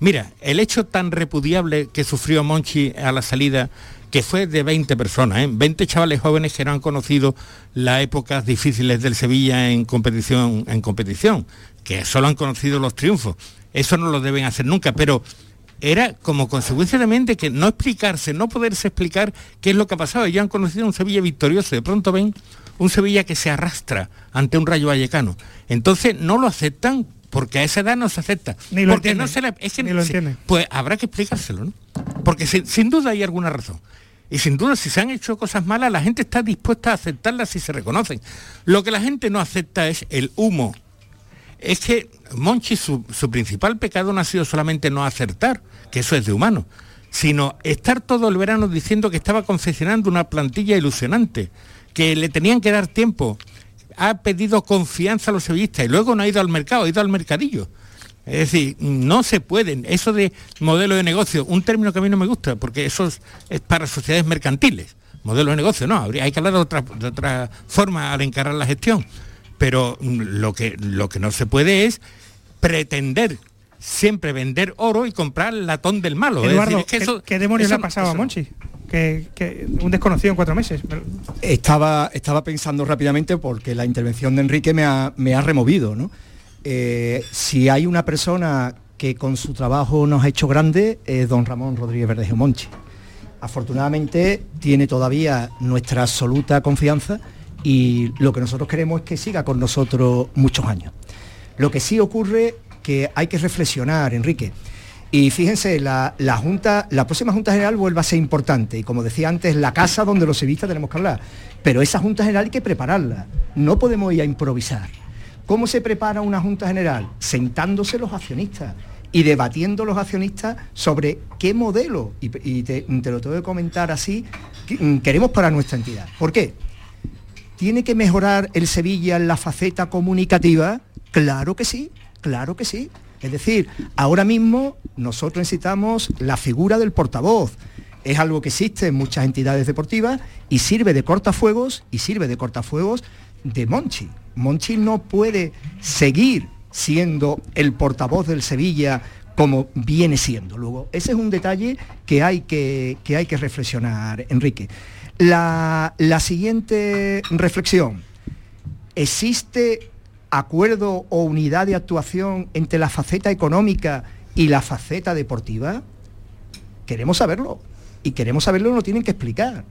[SPEAKER 13] Mira, el hecho tan repudiable que sufrió Monchi a la salida, que fue de 20 personas, ¿eh? 20 chavales jóvenes que no han conocido las épocas difíciles del Sevilla en competición, en competición, que solo han conocido los triunfos. Eso no lo deben hacer nunca, pero era como consecuencia también de que no explicarse, no poderse explicar qué es lo que ha pasado. Ellos han conocido un Sevilla victorioso, de pronto ven un Sevilla que se arrastra ante un Rayo Vallecano. Entonces no lo aceptan porque a esa edad no se acepta.
[SPEAKER 9] Ni lo
[SPEAKER 13] porque no se es que
[SPEAKER 9] ni lo
[SPEAKER 13] se-. Pues habrá que explicárselo, ¿no? Porque sin, sin duda hay alguna razón. Y sin duda, si se han hecho cosas malas, la gente está dispuesta a aceptarlas si se reconocen. Lo que la gente no acepta es el humo. Es que Monchi, su, principal pecado no ha sido solamente no acertar, que eso es de humano, sino estar todo el verano diciendo que estaba confeccionando una plantilla ilusionante, que le tenían que dar tiempo. Ha pedido confianza a los sevillistas y luego no ha ido al mercado, ha ido al mercadillo. Es decir, no se pueden. Eso de modelo de negocio, un término que a mí no me gusta, porque eso es, es para sociedades mercantiles. Modelo de negocio, no, habría, hay que hablar de otra, de otra forma al encarar la gestión. Pero lo que, lo que no se puede es pretender siempre vender oro y comprar el latón del malo. Es
[SPEAKER 9] Eduardo,
[SPEAKER 13] decir, es que
[SPEAKER 9] ¿qué,
[SPEAKER 13] eso-
[SPEAKER 9] qué demonios le ha pasado a Monchi? Que, que un desconocido en cuatro meses.
[SPEAKER 10] Estaba, estaba pensando rápidamente porque la intervención de Enrique me ha, me ha removido. ¿no? Eh, si hay una persona que con su trabajo nos ha hecho grande, es don Ramón Rodríguez Verdejo Monchi. Afortunadamente tiene todavía nuestra absoluta confianza y lo que nosotros queremos es que siga con nosotros muchos años. Lo que sí ocurre que hay que reflexionar, Enrique. Y fíjense, la, la junta, la próxima Junta General vuelve a ser importante. Y como decía antes, la casa donde los sevillistas tenemos que hablar. Pero esa Junta General hay que prepararla. No podemos ir a improvisar. ¿Cómo se prepara una Junta General? Sentándose los accionistas y debatiendo los accionistas sobre qué modelo, y, te, te lo tengo que comentar así, mm, queremos para nuestra entidad. ¿Por qué? ¿Tiene que mejorar el Sevilla en la faceta comunicativa? Claro que sí, claro que sí. Es decir, ahora mismo nosotros necesitamos la figura del portavoz. Es algo que existe en muchas entidades deportivas y sirve de cortafuegos y sirve de cortafuegos de Monchi. Monchi no puede seguir siendo el portavoz del Sevilla como viene siendo. Luego, ese es un detalle que hay que, que, hay que reflexionar, Enrique. La, siguiente reflexión. ¿Existe acuerdo o unidad de actuación entre la faceta económica y la faceta deportiva? Queremos saberlo. Y queremos saberlo, lo tienen que explicar.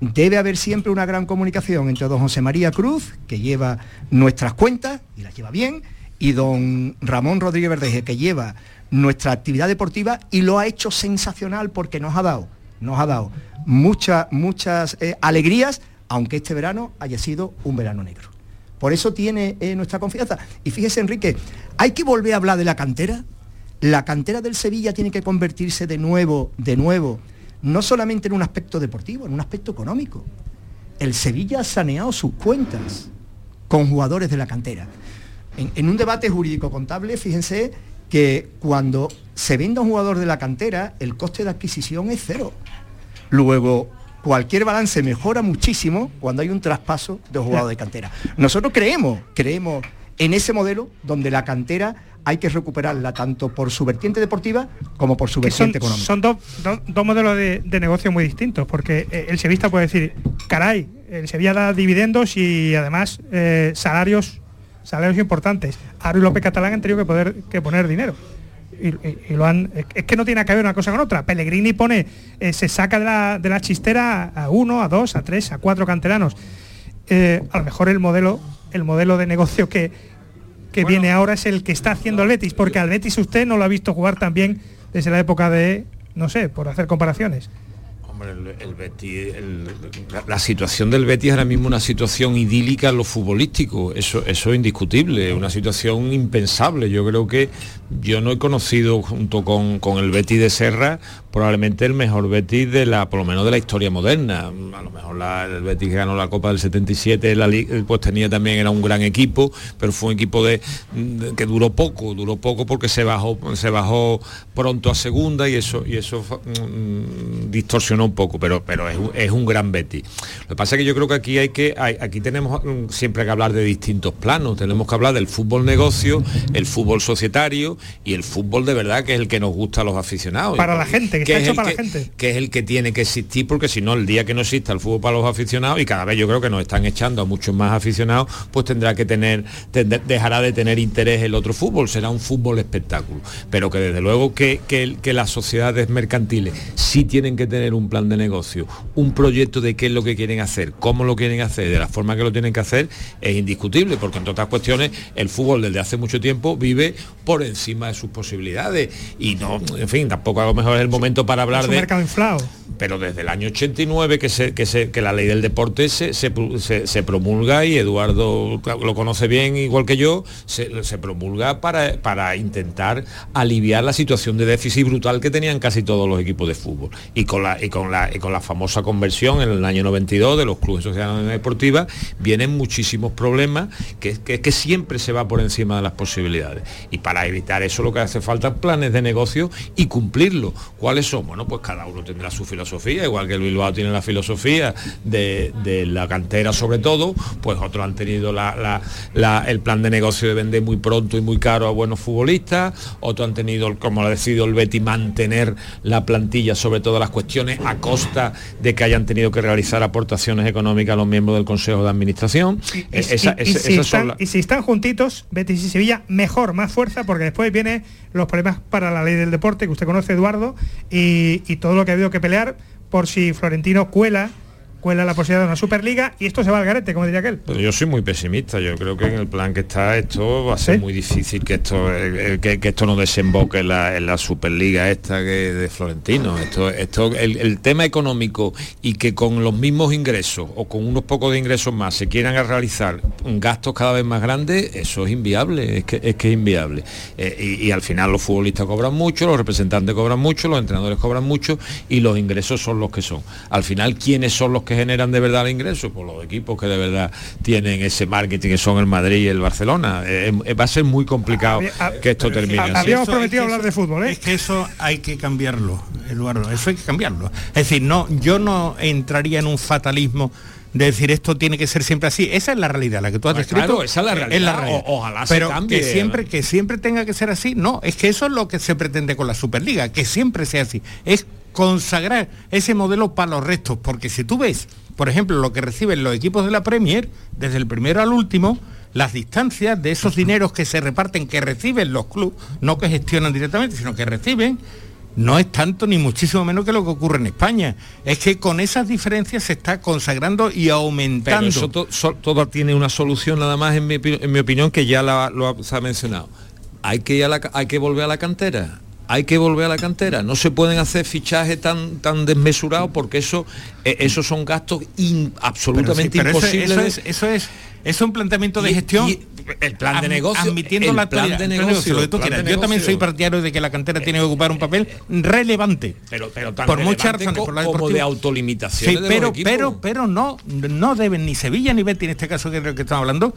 [SPEAKER 10] Debe haber siempre una gran comunicación entre don José María Cruz, que lleva nuestras cuentas y las lleva bien, y don Ramón Rodríguez Verdeje, que lleva nuestra actividad deportiva y lo ha hecho sensacional porque nos ha dado, nos ha dado muchas, muchas eh, alegrías, aunque este verano haya sido un verano negro. Por eso tiene eh, nuestra confianza. Y fíjese, Enrique, hay que volver a hablar de la cantera. La cantera del Sevilla tiene que convertirse de nuevo, de nuevo, no solamente en un aspecto deportivo, en un aspecto económico. El Sevilla ha saneado sus cuentas con jugadores de la cantera. En, en un debate jurídico contable, fíjense que cuando se vende a un jugador de la cantera, el coste de adquisición es cero. Luego, cualquier balance mejora muchísimo cuando hay un traspaso de jugador de cantera. Nosotros creemos, creemos en ese modelo donde la cantera hay que recuperarla tanto por su vertiente deportiva como por su
[SPEAKER 9] son,
[SPEAKER 10] vertiente económica.
[SPEAKER 9] son dos, dos- dos modelos de, de negocio muy distintos, porque eh, el sevista puede decir, caray, el Sevilla da dividendos y además eh, salarios salarios importantes. Aro y López Catalán han tenido que poder que poner dinero. Y, y- y lo han, es que no tiene que ver una cosa con otra. Pellegrini pone, eh, se saca de la, de la chistera a uno, a dos, a tres, a cuatro canteranos. Eh, a lo mejor el modelo, el modelo de negocio que, que viene ahora es el que está haciendo el Betis, porque al Betis usted no lo ha visto jugar tan bien desde la época de, no sé, por hacer comparaciones.
[SPEAKER 11] La, situación del Betis ahora mismo una situación idílica en lo futbolístico, eso, eso es indiscutible, una situación impensable. Yo creo que yo no he conocido junto con, con el Betis de Serra probablemente el mejor Betis de la, por lo menos de la historia moderna. A lo mejor la- el Betis ganó la Copa del 77, la pues tenía también, era un gran equipo, pero fue un equipo de, de- que duró poco, duró poco porque se bajó, se bajó pronto a segunda y eso, y eso mm, distorsionó un poco, pero, pero es, un- es un gran Betis. Lo que pasa es que yo creo que aquí hay que, hay- aquí tenemos mm, siempre que hablar de distintos planos, tenemos que hablar del fútbol negocio, el fútbol societario y el fútbol de verdad que es el que nos gusta a los aficionados.
[SPEAKER 9] Para la gente, que está
[SPEAKER 11] es
[SPEAKER 9] hecho
[SPEAKER 11] el
[SPEAKER 9] la
[SPEAKER 11] que-
[SPEAKER 9] gente.
[SPEAKER 11] que es el que tiene que existir porque si no el día que no exista el fútbol para los aficionados y cada vez yo creo que nos están echando a muchos más aficionados pues tendrá que tener tend- dejará de tener interés el otro fútbol será un fútbol espectáculo pero que desde luego que, que que las sociedades mercantiles sí tienen que tener un plan de negocio un proyecto de qué es lo que quieren hacer cómo lo quieren hacer de la forma que lo tienen que hacer es indiscutible porque entre otras cuestiones el fútbol desde hace mucho tiempo vive por encima de sus posibilidades y no en fin tampoco a lo mejor es el momento para hablar
[SPEAKER 9] Es un
[SPEAKER 11] de
[SPEAKER 9] mercado inflado.
[SPEAKER 11] pero desde el año 89 que, se, que, se- que la ley del deporte se, se promulga y Eduardo lo conoce bien igual que yo, se, se promulga para, para intentar aliviar la situación de déficit brutal que tenían casi todos los equipos de fútbol. Y con la, y con con la famosa conversión en el año 92 de los clubes sociales deportivas vienen muchísimos problemas que, siempre se va por encima de las posibilidades. Y para evitar eso lo que hace falta es planes de negocio y cumplirlo. ¿Cuáles son? Bueno, pues cada uno tendrá su filosofía, igual que el Bilbao tiene la filosofía de, la cantera sobre todo, pues otros han tenido la- el plan de negocio de vender muy pronto y muy caro a buenos futbolistas, otros han tenido, como lo ha decidido el Betty, mantener la plantilla sobre todas las cuestiones costa de que hayan tenido que realizar aportaciones económicas a los miembros del Consejo de Administración.
[SPEAKER 9] Y,
[SPEAKER 11] Eh,
[SPEAKER 9] y-
[SPEAKER 11] esa-
[SPEAKER 9] y
[SPEAKER 11] esa-
[SPEAKER 9] si están,
[SPEAKER 11] las-
[SPEAKER 9] y si están juntitos, Betis y Sevilla, mejor, más fuerza, porque después vienen los problemas para la ley del deporte, que usted conoce, Eduardo, y, y todo lo que ha habido que pelear por si Florentino cuela, cuela la posibilidad de una Superliga, y esto se va al garete, como diría aquel.
[SPEAKER 11] Pero yo soy muy pesimista, yo creo que en el plan que está esto va a ser
[SPEAKER 9] ¿Sí?
[SPEAKER 11] muy difícil que esto que, que esto no desemboque en la, en la Superliga esta que de Florentino. Esto, esto, el, el tema económico y que con los mismos ingresos o con unos pocos de ingresos más se quieran realizar gastos cada vez más grandes, eso es inviable, es que es, que es inviable. Eh, y, y al final los futbolistas cobran mucho, los representantes cobran mucho, los entrenadores cobran mucho y los ingresos son los que son. Al final, ¿quiénes son los que generan de verdad el ingreso? Pues los equipos que de verdad tienen ese marketing que son el Madrid y el Barcelona. Eh, eh, va a ser muy complicado que esto termine.
[SPEAKER 9] Habíamos
[SPEAKER 13] Eso-
[SPEAKER 9] prometido hablar de fútbol, ¿eh?
[SPEAKER 13] Es que eso hay que cambiarlo, Eduardo, eso hay que cambiarlo. Es decir, no, yo no entraría en un fatalismo de decir esto tiene que ser siempre así. Esa es la realidad, la que tú has descrito.
[SPEAKER 11] claro, esa es la realidad.
[SPEAKER 13] realidad.
[SPEAKER 11] O- ojalá se
[SPEAKER 13] Pero
[SPEAKER 11] cambie,
[SPEAKER 13] que siempre,
[SPEAKER 11] ¿no?
[SPEAKER 13] que siempre tenga que ser así, no, es que eso es lo que se pretende con la Superliga, que siempre sea así. Es consagrar ese modelo para los restos, porque si tú ves, por ejemplo, lo que reciben los equipos de la Premier, desde el primero al último, las distancias de esos dineros que se reparten, que reciben los clubes, no que gestionan directamente, sino que reciben, no es tanto ni muchísimo menos que lo que ocurre en España. Es que con esas diferencias se está consagrando y aumentando.
[SPEAKER 11] Pero eso to- so- todo tiene una solución nada más en mi, en mi opinión que ya la- lo ha, se ha mencionado. Hay que, ir a la ca- hay que volver a la cantera. Hay que volver a la cantera. No se pueden hacer fichajes tan, tan desmesurados porque eso, eh, esos son gastos in- absolutamente
[SPEAKER 13] Pero sí, pero eso-
[SPEAKER 11] imposibles.
[SPEAKER 13] Eso, es, eso es, un planteamiento de
[SPEAKER 11] Y-
[SPEAKER 13] gestión.
[SPEAKER 11] y el plan de negocio,
[SPEAKER 13] Admitiendo
[SPEAKER 11] el
[SPEAKER 13] la
[SPEAKER 11] plan de
[SPEAKER 13] plan
[SPEAKER 11] negocio, plan de.
[SPEAKER 13] Yo también soy partidario de que la cantera tiene que ocupar un papel relevante.
[SPEAKER 11] pero, pero tan
[SPEAKER 13] por muchas razones,
[SPEAKER 11] co-
[SPEAKER 13] por la
[SPEAKER 11] como de autolimitación
[SPEAKER 13] Sí, pero, pero, pero no, no deben ni Sevilla ni Betty en este caso que que estamos hablando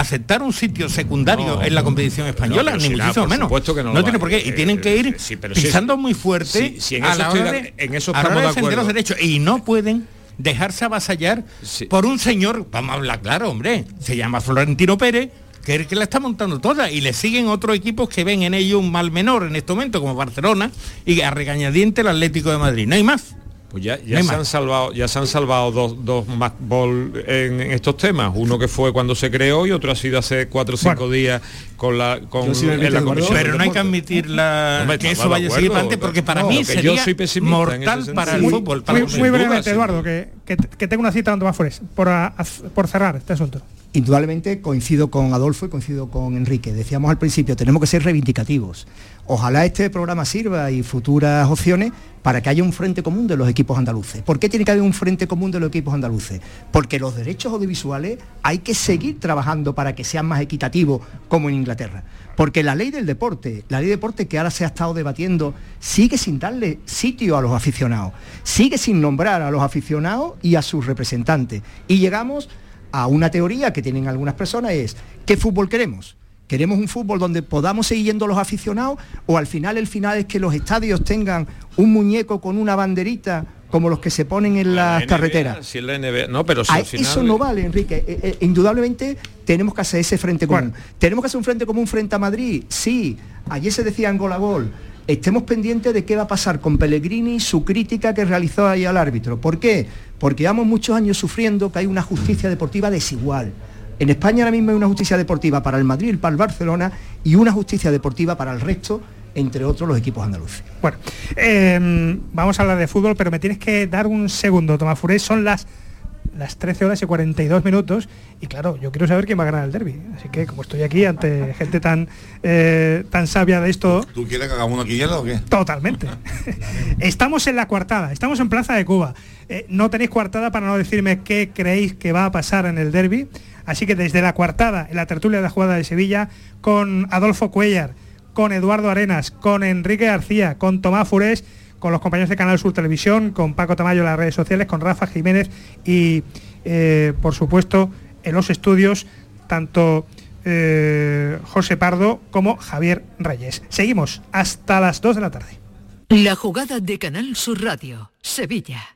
[SPEAKER 13] aceptar un sitio secundario
[SPEAKER 11] No,
[SPEAKER 13] en la competición española,
[SPEAKER 11] pero
[SPEAKER 13] ni
[SPEAKER 11] si
[SPEAKER 13] muchísimo menos.
[SPEAKER 11] que no
[SPEAKER 13] tiene por qué. Y
[SPEAKER 11] Eh,
[SPEAKER 13] tienen que ir
[SPEAKER 11] eh, sí, pero sí,
[SPEAKER 13] pisando
[SPEAKER 11] sí.
[SPEAKER 13] muy fuerte
[SPEAKER 11] Sí, en
[SPEAKER 13] a
[SPEAKER 11] eso
[SPEAKER 13] la hora
[SPEAKER 11] de- en eso
[SPEAKER 13] a la
[SPEAKER 11] estamos
[SPEAKER 13] hora
[SPEAKER 11] de
[SPEAKER 13] defender los derechos. Y no pueden dejarse avasallar por un señor, vamos a hablar claro, hombre, se llama Florentino Pérez, que es el que la está montando toda y le siguen otros equipos que ven en ello un mal menor en este momento, como Barcelona y a regañadiente el Atlético de Madrid. No hay más.
[SPEAKER 11] Pues ya, ya se
[SPEAKER 13] más.
[SPEAKER 11] han salvado, ya se han salvado dos, dos más ball en, en estos temas. Uno que fue cuando se creó y otro ha sido hace cuatro o cinco días con la con
[SPEAKER 13] sí
[SPEAKER 11] en la comisión.
[SPEAKER 13] Pero no hay que admitir la, que eso vaya a seguir adelante, porque para
[SPEAKER 11] no,
[SPEAKER 13] mí sería
[SPEAKER 11] yo soy
[SPEAKER 13] mortal para el
[SPEAKER 11] sentido.
[SPEAKER 13] fútbol. Para
[SPEAKER 9] Muy, muy brevemente, Eduardo, que, que, que tengo una cita donde va Flores, por, a- por cerrar este asunto.
[SPEAKER 10] Indudablemente coincido con Adolfo y coincido con Enrique. Decíamos al principio, tenemos que ser reivindicativos. Ojalá este programa sirva y futuras opciones para que haya un frente común de los equipos andaluces. ¿Por qué tiene que haber un frente común de los equipos andaluces? Porque los derechos audiovisuales hay que seguir trabajando para que sean más equitativos como en Inglaterra. Porque la ley del deporte, la ley de deporte que ahora se ha estado debatiendo, sigue sin darle sitio a los aficionados, sigue sin nombrar a los aficionados y a sus representantes. Y llegamos a una teoría que tienen algunas personas es, ¿qué fútbol queremos? ¿Queremos un fútbol donde podamos seguir yendo los aficionados o al final el final es que los estadios tengan un muñeco con una banderita como los que se ponen en las carreteras.
[SPEAKER 11] Si la NBA, no, pero si
[SPEAKER 10] Ah,
[SPEAKER 11] final-
[SPEAKER 10] Eso no vale, Enrique. Eh, eh, indudablemente tenemos que hacer ese frente común. ¿Tenemos que hacer un frente común frente a Madrid? Sí. Ayer se decía en gol a gol. Estemos pendientes de qué va a pasar con Pellegrini su crítica que realizó ahí al árbitro. ¿Por qué? Porque llevamos muchos años sufriendo que hay una justicia deportiva desigual. En España ahora mismo hay una justicia deportiva para el Madrid para el Barcelona y una justicia deportiva para el resto, entre otros los equipos andaluces.
[SPEAKER 9] Bueno, eh, vamos a hablar de fútbol, pero me tienes que dar un segundo, Tomás Furé. Son las, las 13 horas y 42 minutos y claro, yo quiero saber quién va a ganar el derby. Así que como estoy aquí ante gente tan, eh, tan sabia de esto,
[SPEAKER 12] ¿Tú quieres que hagamos una quiniela o qué?
[SPEAKER 9] Totalmente. estamos en la coartada, estamos en Plaza de Cuba. Eh, no tenéis coartada para no decirme qué creéis que va a pasar en el derby. Así que desde la coartada, en la tertulia de la jugada de Sevilla, con Adolfo Cuellar, con Eduardo Arenas, con Enrique García, con Tomás Furés, con los compañeros de Canal Sur Televisión, con Paco Tamayo en las redes sociales, con Rafa Jiménez y, eh, por supuesto, en los estudios, tanto eh, José Pardo como Javier Reyes. Seguimos hasta las 2 de la tarde.
[SPEAKER 5] La jugada de Canal Sur Radio, Sevilla.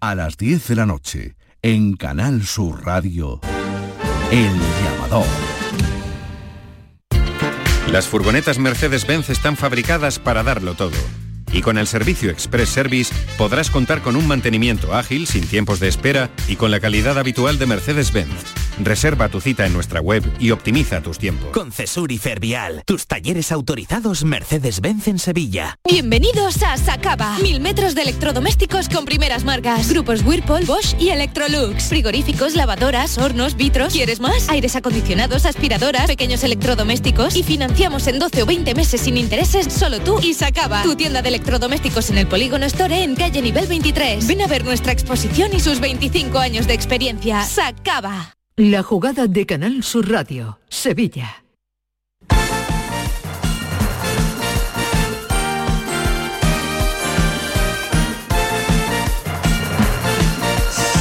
[SPEAKER 14] a las 10 de la noche en Canal Sur Radio. El llamador.
[SPEAKER 15] Las furgonetas Mercedes-Benz están fabricadas para darlo todo. Y con el servicio Express Service podrás contar con un mantenimiento ágil, sin tiempos de espera y con la calidad habitual de Mercedes-Benz. Reserva tu cita en nuestra web y optimiza tus tiempos.
[SPEAKER 8] Con Cesur y Fervial, tus talleres autorizados Mercedes-Benz en Sevilla.
[SPEAKER 16] Bienvenidos a Sacaba. Mil metros de electrodomésticos con primeras marcas. Grupos Whirlpool, Bosch y Electrolux. Frigoríficos, lavadoras, hornos, vitros. ¿Quieres más? Aires acondicionados, aspiradoras, pequeños electrodomésticos. Y financiamos en 12 o 20 meses sin intereses solo tú y Sacaba. Tu tienda de electrodomésticos en el Polígono Store en calle nivel 23. Ven a ver nuestra exposición y sus 25 años de experiencia. Sacaba.
[SPEAKER 5] La jugada de Canal Sur Radio, Sevilla.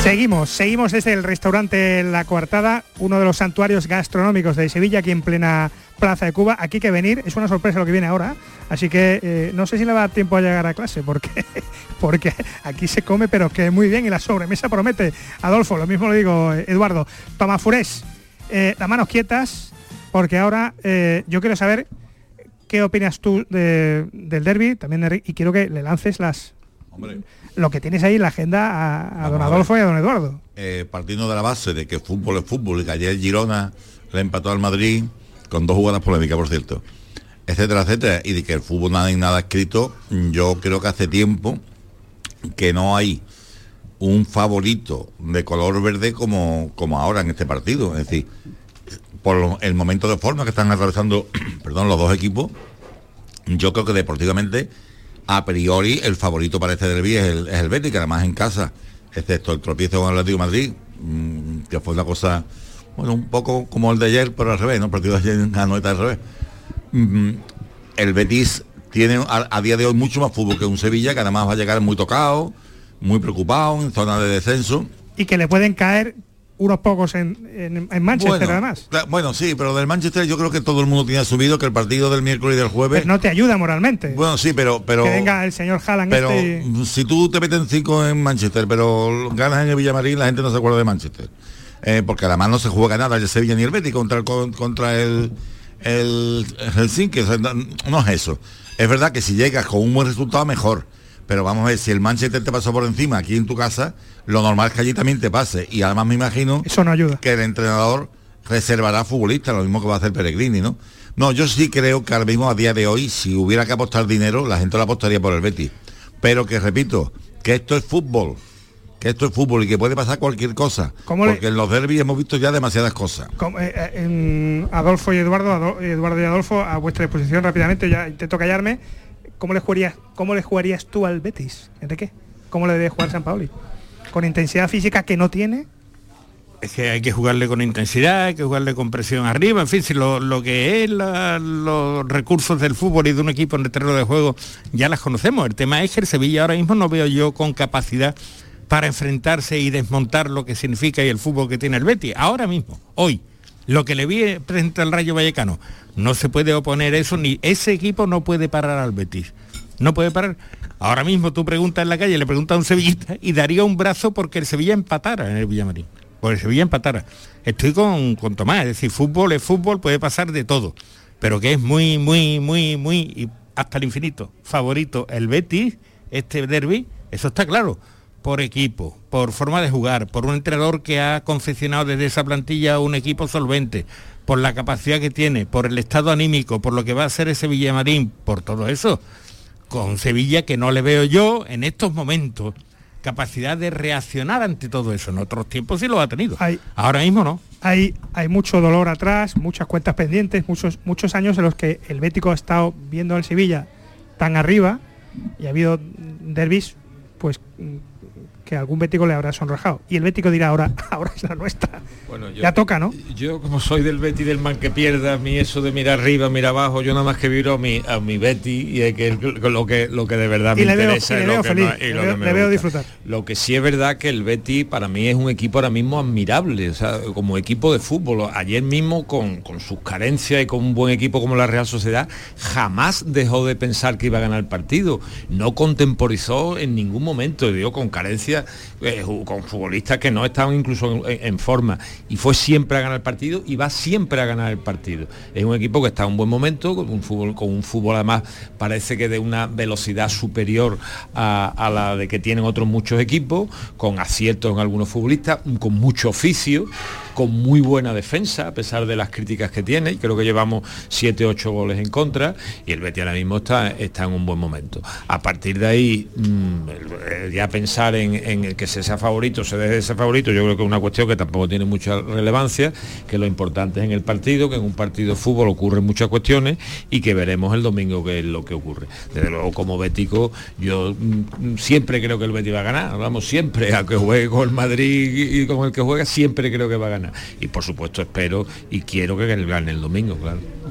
[SPEAKER 9] Seguimos, seguimos desde el restaurante La Coartada, uno de los santuarios gastronómicos de Sevilla, aquí en plena Plaza de Cuba. Aquí que venir, es una sorpresa lo que viene ahora, así que eh, no sé si le va a dar tiempo a llegar a clase, porque, porque aquí se come, pero que muy bien y la sobremesa promete. Adolfo, lo mismo lo digo, eh, Eduardo. Tomás Furés, eh, las manos quietas, porque ahora eh, yo quiero saber qué opinas tú de- del derby, también y quiero que le lances las lo que tienes ahí en la agenda a, a don
[SPEAKER 12] a
[SPEAKER 9] Adolfo y a don Eduardo.
[SPEAKER 12] partiendo de la base de que fútbol es fútbol y que ayer Girona le empató al Madrid con dos jugadas polémicas, por cierto, etcétera, etcétera, y de que el fútbol nada y nada escrito, yo creo que hace tiempo que no hay un favorito de color verde como, como ahora en este partido. Es decir, por el momento de forma que están atravesando perdón, los dos equipos, yo creo que deportivamente, a priori, el favorito para este derby es el, es el Betis, que además en casa, excepto el tropiezo con el Atlético de Madrid, mm, que fue una cosa, bueno, un poco como el de ayer, pero al revés, ¿no? El partido de ayer Anoeta al revés. Mm, el Betis tiene a, a día de hoy mucho más fútbol que un Sevilla, que además va a llegar muy tocado, muy preocupado, en zona de descenso.
[SPEAKER 9] Y que le pueden caer unos pocos en, en- en Manchester
[SPEAKER 12] bueno,
[SPEAKER 9] además.
[SPEAKER 12] bueno, sí, pero del Manchester yo creo que todo el mundo tiene asumido que el partido del miércoles y del jueves.
[SPEAKER 9] Pero no te ayuda moralmente.
[SPEAKER 12] Bueno, sí, pero pero
[SPEAKER 9] que venga el señor Haaland
[SPEAKER 12] pero
[SPEAKER 9] este y-
[SPEAKER 12] si tú te meten cinco en Manchester, pero ganas en el Villamarín, la gente no se acuerda de Manchester. Eh, porque además no se juega nada el Sevilla ni el Betis contra el con- contra el el Helsinki, o sea, no, no es eso. Es verdad que si llegas con un buen resultado mejor, pero vamos a ver si el Manchester te pasó por encima aquí en tu casa, lo normal es que allí también te pase y además me imagino
[SPEAKER 9] Eso no ayuda.
[SPEAKER 12] que el entrenador reservará futbolistas, lo mismo que va a hacer Peregrini, ¿no? No, yo sí creo que ahora mismo a día de hoy, si hubiera que apostar dinero, la gente lo apostaría por el Betis. Pero que repito, que esto es fútbol, que esto es fútbol y que puede pasar cualquier cosa.
[SPEAKER 9] ¿Cómo le-
[SPEAKER 12] porque en los derbis hemos visto ya demasiadas cosas.
[SPEAKER 9] como, eh, eh, en Adolfo y Eduardo, Eduardo y Adolfo, a vuestra disposición rápidamente, ya intento callarme. ¿Cómo le jugarías, cómo le jugarías tú al Betis, Enrique? ¿Cómo le debe jugar San Paoli? con intensidad física que no tiene?
[SPEAKER 13] Es que hay que jugarle con intensidad, hay que jugarle con presión arriba, en fin, si lo, lo que es la- los recursos del fútbol y de un equipo en el terreno de juego ya las conocemos. El tema es que el Sevilla ahora mismo no veo yo con capacidad para enfrentarse y desmontar lo que significa y el fútbol que tiene el Betis. Ahora mismo, hoy, lo que le vi frente al Rayo Vallecano, no se puede oponer eso, ni ese equipo no puede parar al Betis. No puede parar. Ahora mismo tú preguntas en la calle, le preguntas a un sevillista y daría un brazo porque el Sevilla empatara en el Villamarín. Porque el Sevilla empatara. Estoy con, con Tomás, es decir, fútbol es fútbol, puede pasar de todo. Pero que es muy, muy, muy, muy, hasta el infinito, favorito el Betis, este derby, eso está claro. Por equipo, por forma de jugar, por un entrenador que ha confeccionado desde esa plantilla un equipo solvente, por la capacidad que tiene, por el estado anímico, por lo que va a ser ese Villamarín, por todo eso con Sevilla que no le veo yo en estos momentos capacidad de reaccionar ante todo eso. En otros tiempos sí lo ha tenido. Ahora mismo no.
[SPEAKER 9] Hay, hay mucho dolor atrás, muchas cuentas pendientes, muchos, muchos años en los que el Bético ha estado viendo al Sevilla tan arriba y ha habido derbis pues que algún bético le habrá sonrojado. Y el bético dirá ahora, ahora es la nuestra.
[SPEAKER 11] Bueno, yo-
[SPEAKER 9] ya toca, ¿no?
[SPEAKER 11] Yo como soy del Betty del man que pierda, a mí eso de mirar arriba, mirar abajo, yo nada más que viro a mi, a mi Betty y es que lo que lo que de verdad me interesa lo que
[SPEAKER 9] disfrutar.
[SPEAKER 11] Lo que sí es verdad que el Betty para mí es un equipo ahora mismo admirable, o sea, como equipo de fútbol. Ayer mismo con, con sus carencias y con un buen equipo como la Real Sociedad, jamás dejó de pensar que iba a ganar el partido. No contemporizó en ningún momento, digo, con carencias, eh, con futbolistas que no estaban incluso en, en forma. Y fue siempre a ganar el partido y va siempre a ganar el partido. Es un equipo que está en un buen momento, con un fútbol, con un fútbol además parece que de una velocidad superior a, a la de que tienen otros muchos equipos, con aciertos en algunos futbolistas, con mucho oficio, con muy buena defensa, a pesar de las críticas que tiene, y creo que llevamos 7, 8 goles en contra, y el Betis ahora mismo está, está en un buen momento. A partir de ahí, mm, ya pensar en, en el que se sea favorito, se deje de ser favorito, yo creo que es una cuestión que tampoco tiene mucha relevancia, que lo importante es en el partido, que en un partido de fútbol ocurren muchas cuestiones y que veremos el domingo qué es lo que ocurre. Desde luego, como bético, yo mm, siempre creo que el Betis va a ganar, vamos, siempre, aunque juegue con el Madrid y con el que juega, siempre creo que va a ganar. Y por supuesto espero y quiero que gane el domingo.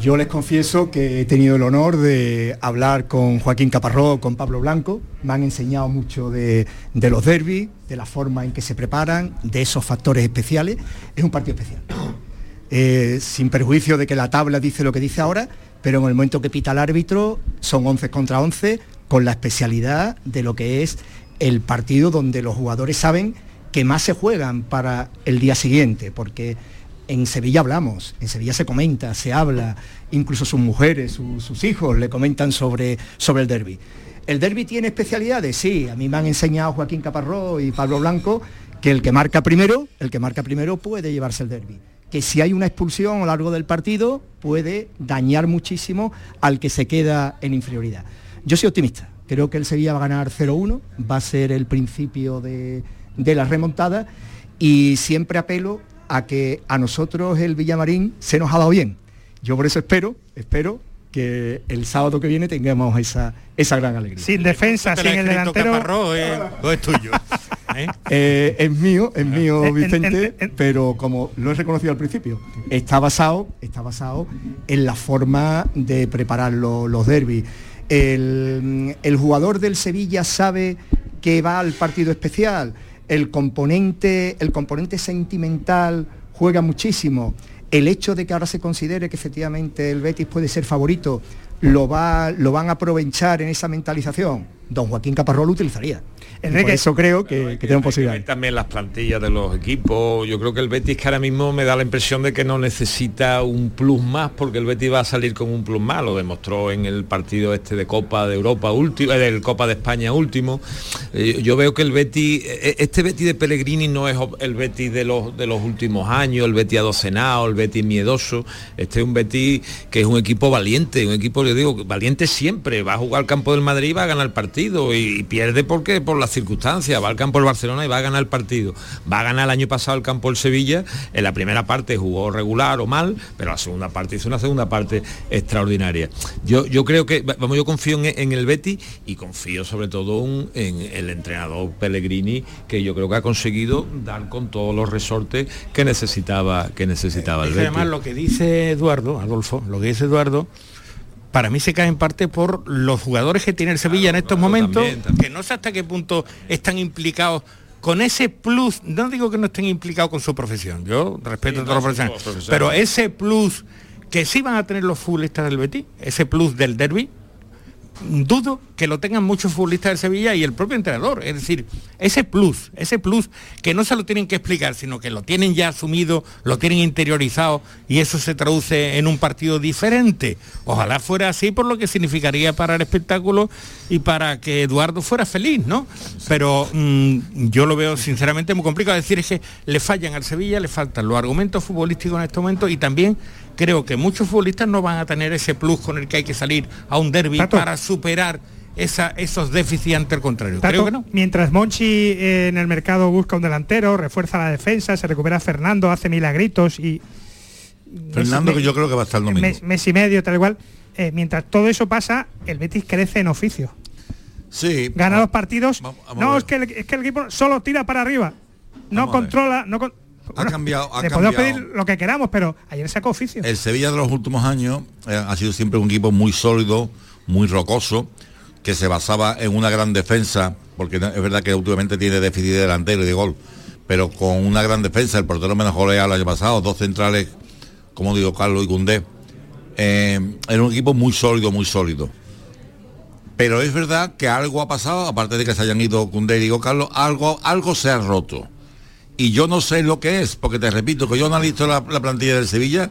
[SPEAKER 10] Yo les confieso que he tenido el honor de hablar con Joaquín Caparrós, con Pablo Blanco. Me han enseñado mucho de, de los derbis, de la forma en que se preparan, de esos factores especiales. Es un partido especial. Eh, sin perjuicio de que la tabla dice lo que dice ahora, pero en el momento que pita el árbitro son 11 contra 11 con la especialidad de lo que es el partido donde los jugadores saben que más se juegan para el día siguiente, porque en Sevilla hablamos, en Sevilla se comenta, se habla, incluso sus mujeres, su- sus hijos le comentan sobre, sobre el derby. ¿El derby tiene especialidades? Sí, a mí me han enseñado Joaquín Caparrós y Pablo Blanco que el que marca primero, el que marca primero puede llevarse el derby. Que si hay una expulsión a lo largo del partido puede dañar muchísimo al que se queda en inferioridad. Yo soy optimista, creo que el Sevilla va a ganar 0-1, va a ser el principio de, de la remontada y siempre apelo a que a nosotros el Villamarín se nos ha dado bien. Yo por eso espero, espero que el sábado que viene tengamos esa, esa gran alegría.
[SPEAKER 9] Sin defensa, sin el delantero.
[SPEAKER 13] Caparrós, eh, o es tuyo. ¿eh?
[SPEAKER 10] Eh, es mío, es mío,
[SPEAKER 9] En- en-
[SPEAKER 10] Vicente, pero como lo he reconocido al principio, está basado, está basado en la forma de preparar lo- los derbis. El, el jugador del Sevilla sabe que va al partido especial, el componente, el componente sentimental juega muchísimo. El hecho de que ahora se considere que efectivamente el Betis puede ser favorito, lo, va, lo van a aprovechar en esa mentalización. Don Joaquín Caparrós lo utilizaría. Por
[SPEAKER 9] Enrique,
[SPEAKER 10] eso creo que, posibilidades.
[SPEAKER 11] también las plantillas de los equipos. Yo creo que el Betis que ahora mismo me da la impresión de que no necesita un plus más porque el Betis va a salir con un plus más. Lo demostró en el partido este de Copa de Europa último, eh, del Copa de España último. Eh, yo veo que el Betis, eh, este Betis de Pellegrini no es el Betis de los de los últimos años, el Betis adocenado, el Betis miedoso. Este es un Betis que es un equipo valiente, un equipo, yo digo, valiente siempre. Va a jugar al campo del Madrid y va a ganar el partido partido y, pierde porque por las circunstancias, va al campo el Barcelona y va a ganar el partido. Va a ganar el año pasado el campo el Sevilla, en la primera parte jugó regular o mal, pero la segunda parte hizo una segunda parte extraordinaria. Yo, yo creo que, vamos, yo confío en, el Betty y confío sobre todo en el entrenador Pellegrini, que yo creo que ha conseguido dar con todos los resortes que necesitaba, que necesitaba el Betty.
[SPEAKER 13] Además, lo que dice Eduardo, Adolfo, lo que dice Eduardo, para mí se cae en parte por los jugadores que tiene el Sevilla en estos momentos, que no sé hasta qué punto están implicados con ese plus, no digo que no estén implicados con su profesión, yo respeto a todos los profesionales, pero ese plus que sí van a tener los futbolistas del Betis, ese plus del derby, dudo que lo tengan muchos futbolistas del Sevilla y el propio entrenador. Es decir, ese plus, ese plus que no se lo tienen que explicar, sino que lo tienen ya asumido, lo tienen interiorizado y eso se traduce en un partido diferente. Ojalá fuera así por lo que significaría para el espectáculo y para que Eduardo fuera feliz, ¿no? Pero mm, yo lo veo sinceramente muy complicado. decir, es que le fallan al Sevilla, le faltan los argumentos futbolísticos en este momento y también creo que muchos futbolistas no van a tener ese plus con el que hay que salir a un derby para superar esos déficits ante el contrario. creo que no.
[SPEAKER 9] Mientras Monchi eh, en el mercado busca un delantero, refuerza la defensa, se recupera Fernando, hace milagritos y...
[SPEAKER 12] Fernando que yo creo que va a estar el domingo.
[SPEAKER 9] Mes, y medio, tal igual. Eh, mientras todo eso pasa, el Betis crece en oficio.
[SPEAKER 12] Sí.
[SPEAKER 9] Gana los partidos. no, es que, el, es que el equipo solo tira para arriba. No controla, no
[SPEAKER 12] ha cambiado.
[SPEAKER 9] le podemos pedir lo que queramos, pero ayer sacó oficio.
[SPEAKER 12] El Sevilla de los últimos años eh, ha sido siempre un equipo muy sólido, muy rocoso, que se basaba en una gran defensa, porque es verdad que últimamente tiene déficit de delantero y de gol, pero con una gran defensa, el portero menos goleado el año pasado, dos centrales, como digo, Carlos y Cundé. Eh, era un equipo muy sólido, muy sólido. Pero es verdad que algo ha pasado, aparte de que se hayan ido Cundé y digo Carlos, algo, algo se ha roto y yo no sé lo que es, porque te repito que yo analizo la, la plantilla del Sevilla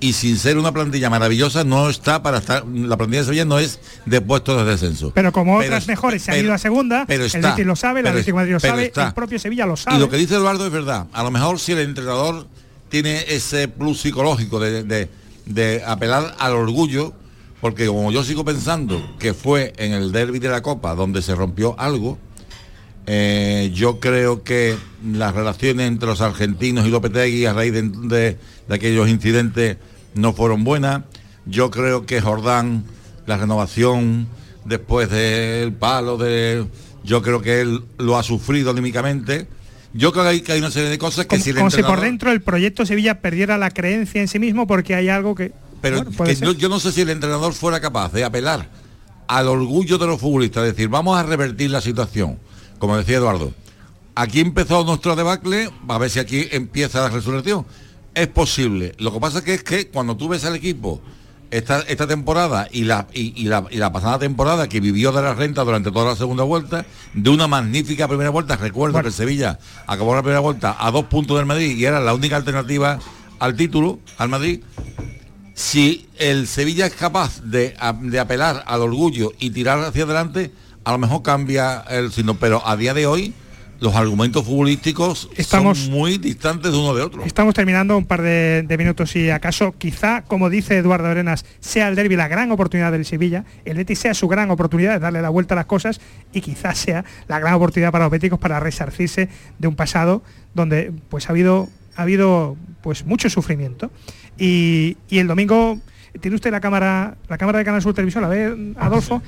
[SPEAKER 12] y sin ser una plantilla maravillosa no está para estar la plantilla de Sevilla no es de puestos de descenso.
[SPEAKER 9] Pero como otras mejores se han ido a segunda pero el Betis lo sabe la Atlético Madrid lo sabe el propio Sevilla lo sabe.
[SPEAKER 12] y lo que dice Eduardo es verdad. A lo mejor si el entrenador tiene ese plus psicológico de, de apelar al orgullo porque como yo sigo pensando que fue en el derby de la Copa donde se rompió algo eh, yo creo que las relaciones entre los argentinos y Lopetegui a raíz de, aquellos incidentes no fueron buenas. Yo creo que Jordán, la renovación después del palo de... Yo creo que él lo ha sufrido anímicamente. Yo creo que hay, una serie de cosas que
[SPEAKER 9] si Como si por dentro el proyecto Sevilla perdiera la creencia en sí mismo porque hay algo que...
[SPEAKER 12] Pero yo no sé si el entrenador fuera capaz de apelar al orgullo de los futbolistas, es decir, vamos a revertir la situación como decía Eduardo, aquí empezó nuestro debacle, a ver si aquí empieza la resurrección. Es posible. Lo que pasa que es que cuando tú ves al equipo esta, esta temporada y la, y, la, pasada temporada que vivió de la renta durante toda la segunda vuelta, de una magnífica primera vuelta, recuerdo que Sevilla acabó la primera vuelta a dos puntos del Madrid y era la única alternativa al título, al Madrid, si el Sevilla es capaz de, de apelar al orgullo y tirar hacia adelante, a lo mejor cambia el signo, pero a día de hoy los argumentos futbolísticos estamos, son muy distantes de uno de otro.
[SPEAKER 9] Estamos terminando un par de, minutos y acaso quizá, como dice Eduardo Arenas, sea el derby la gran oportunidad del Sevilla, el Betis sea su gran oportunidad de darle la vuelta a las cosas y quizás sea la gran oportunidad para los béticos para resarcirse de un pasado donde pues ha habido, ha habido pues mucho sufrimiento. Y, el domingo tiene usted la cámara, la cámara de Canal Sur Televisión, la ve Adolfo.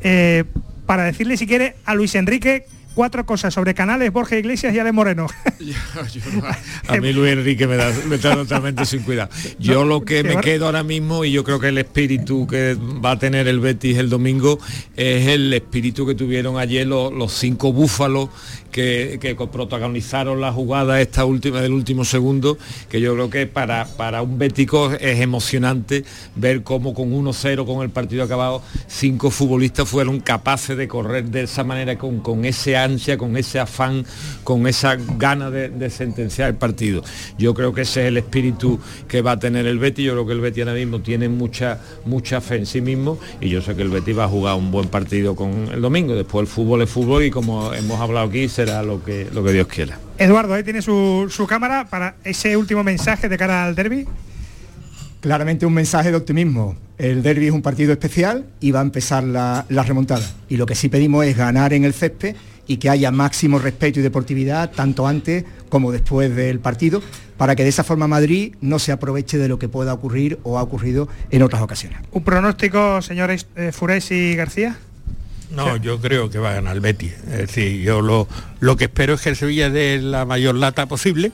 [SPEAKER 9] Eh, para decirle si quiere a Luis Enrique cuatro cosas sobre Canales, Borja Iglesias y Ale Moreno.
[SPEAKER 11] a mí Luis Enrique me da, totalmente sin cuidado. Yo lo que me quedo ahora mismo, y yo creo que el espíritu que va a tener el Betis el domingo, es el espíritu que tuvieron ayer los cinco búfalos que, protagonizaron la jugada esta última del último segundo, que yo creo que para, para un bético es emocionante ver cómo con 1-0 con el partido acabado, cinco futbolistas fueron capaces de correr de esa manera, con, con ese ansia, con ese afán, con esa gana de, sentenciar el partido. Yo creo que ese es el espíritu que va a tener el Betis, yo creo que el Betis ahora mismo tiene mucha, mucha fe en sí mismo y yo sé que el Betis va a jugar un buen partido con el domingo, después el fútbol es fútbol y como hemos hablado aquí, será lo que, lo que Dios quiera.
[SPEAKER 9] Eduardo, ahí tiene su, cámara para ese último mensaje de cara al derby.
[SPEAKER 10] Claramente un mensaje de optimismo. el derby es un partido especial y va a empezar la, la remontada. Y lo que sí pedimos es ganar en el césped y que haya máximo respeto y deportividad tanto antes como después del partido para que de esa forma Madrid no se aproveche de lo que pueda ocurrir o ha ocurrido en otras ocasiones.
[SPEAKER 9] ¿Un pronóstico, señores eh, Furés y García?
[SPEAKER 13] No, yo creo que va a ganar el Betis. Es decir, yo lo, lo que espero es que el Sevilla dé la mayor lata posible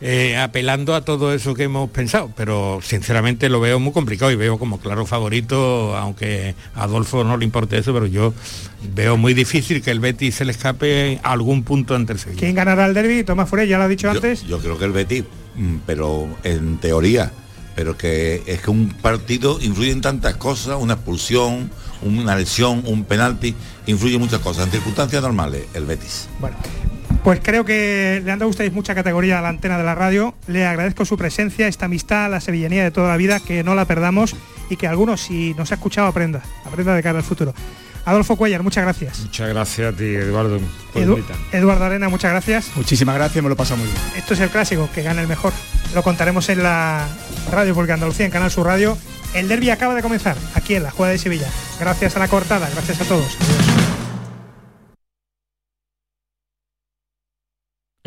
[SPEAKER 13] eh, apelando a todo eso que hemos pensado, pero sinceramente lo veo muy complicado y veo como claro favorito, aunque a Adolfo no le importe eso, pero yo veo muy difícil que el Betis se le escape algún punto ante el Sevilla.
[SPEAKER 9] ¿Quién ganará el derby? Tomás Fure, ya lo ha dicho antes.
[SPEAKER 12] Yo creo que el Betis, mm, pero en teoría, pero que es que un partido influye en tantas cosas, una expulsión, una lesión, un penalti, influye en muchas cosas. En circunstancias normales, el Betis.
[SPEAKER 9] Bueno, pues creo que le han dado ustedes mucha categoría a la antena de la radio. Le agradezco su presencia, esta amistad, la sevillanía de toda la vida, que no la perdamos y que algunos, si nos ha escuchado, aprenda, aprenda de cara al futuro. Adolfo Cuellar, muchas gracias.
[SPEAKER 11] Muchas gracias a ti, Eduardo.
[SPEAKER 9] Eduardo Arena, muchas gracias.
[SPEAKER 10] Muchísimas gracias, me lo pasa muy bien.
[SPEAKER 9] Esto es el clásico, que gana el mejor. Lo contaremos en la radio, porque Andalucía, en Canal Sur Radio. El derby acaba de comenzar, aquí en la Jugada de Sevilla. Gracias a la cortada, gracias a todos.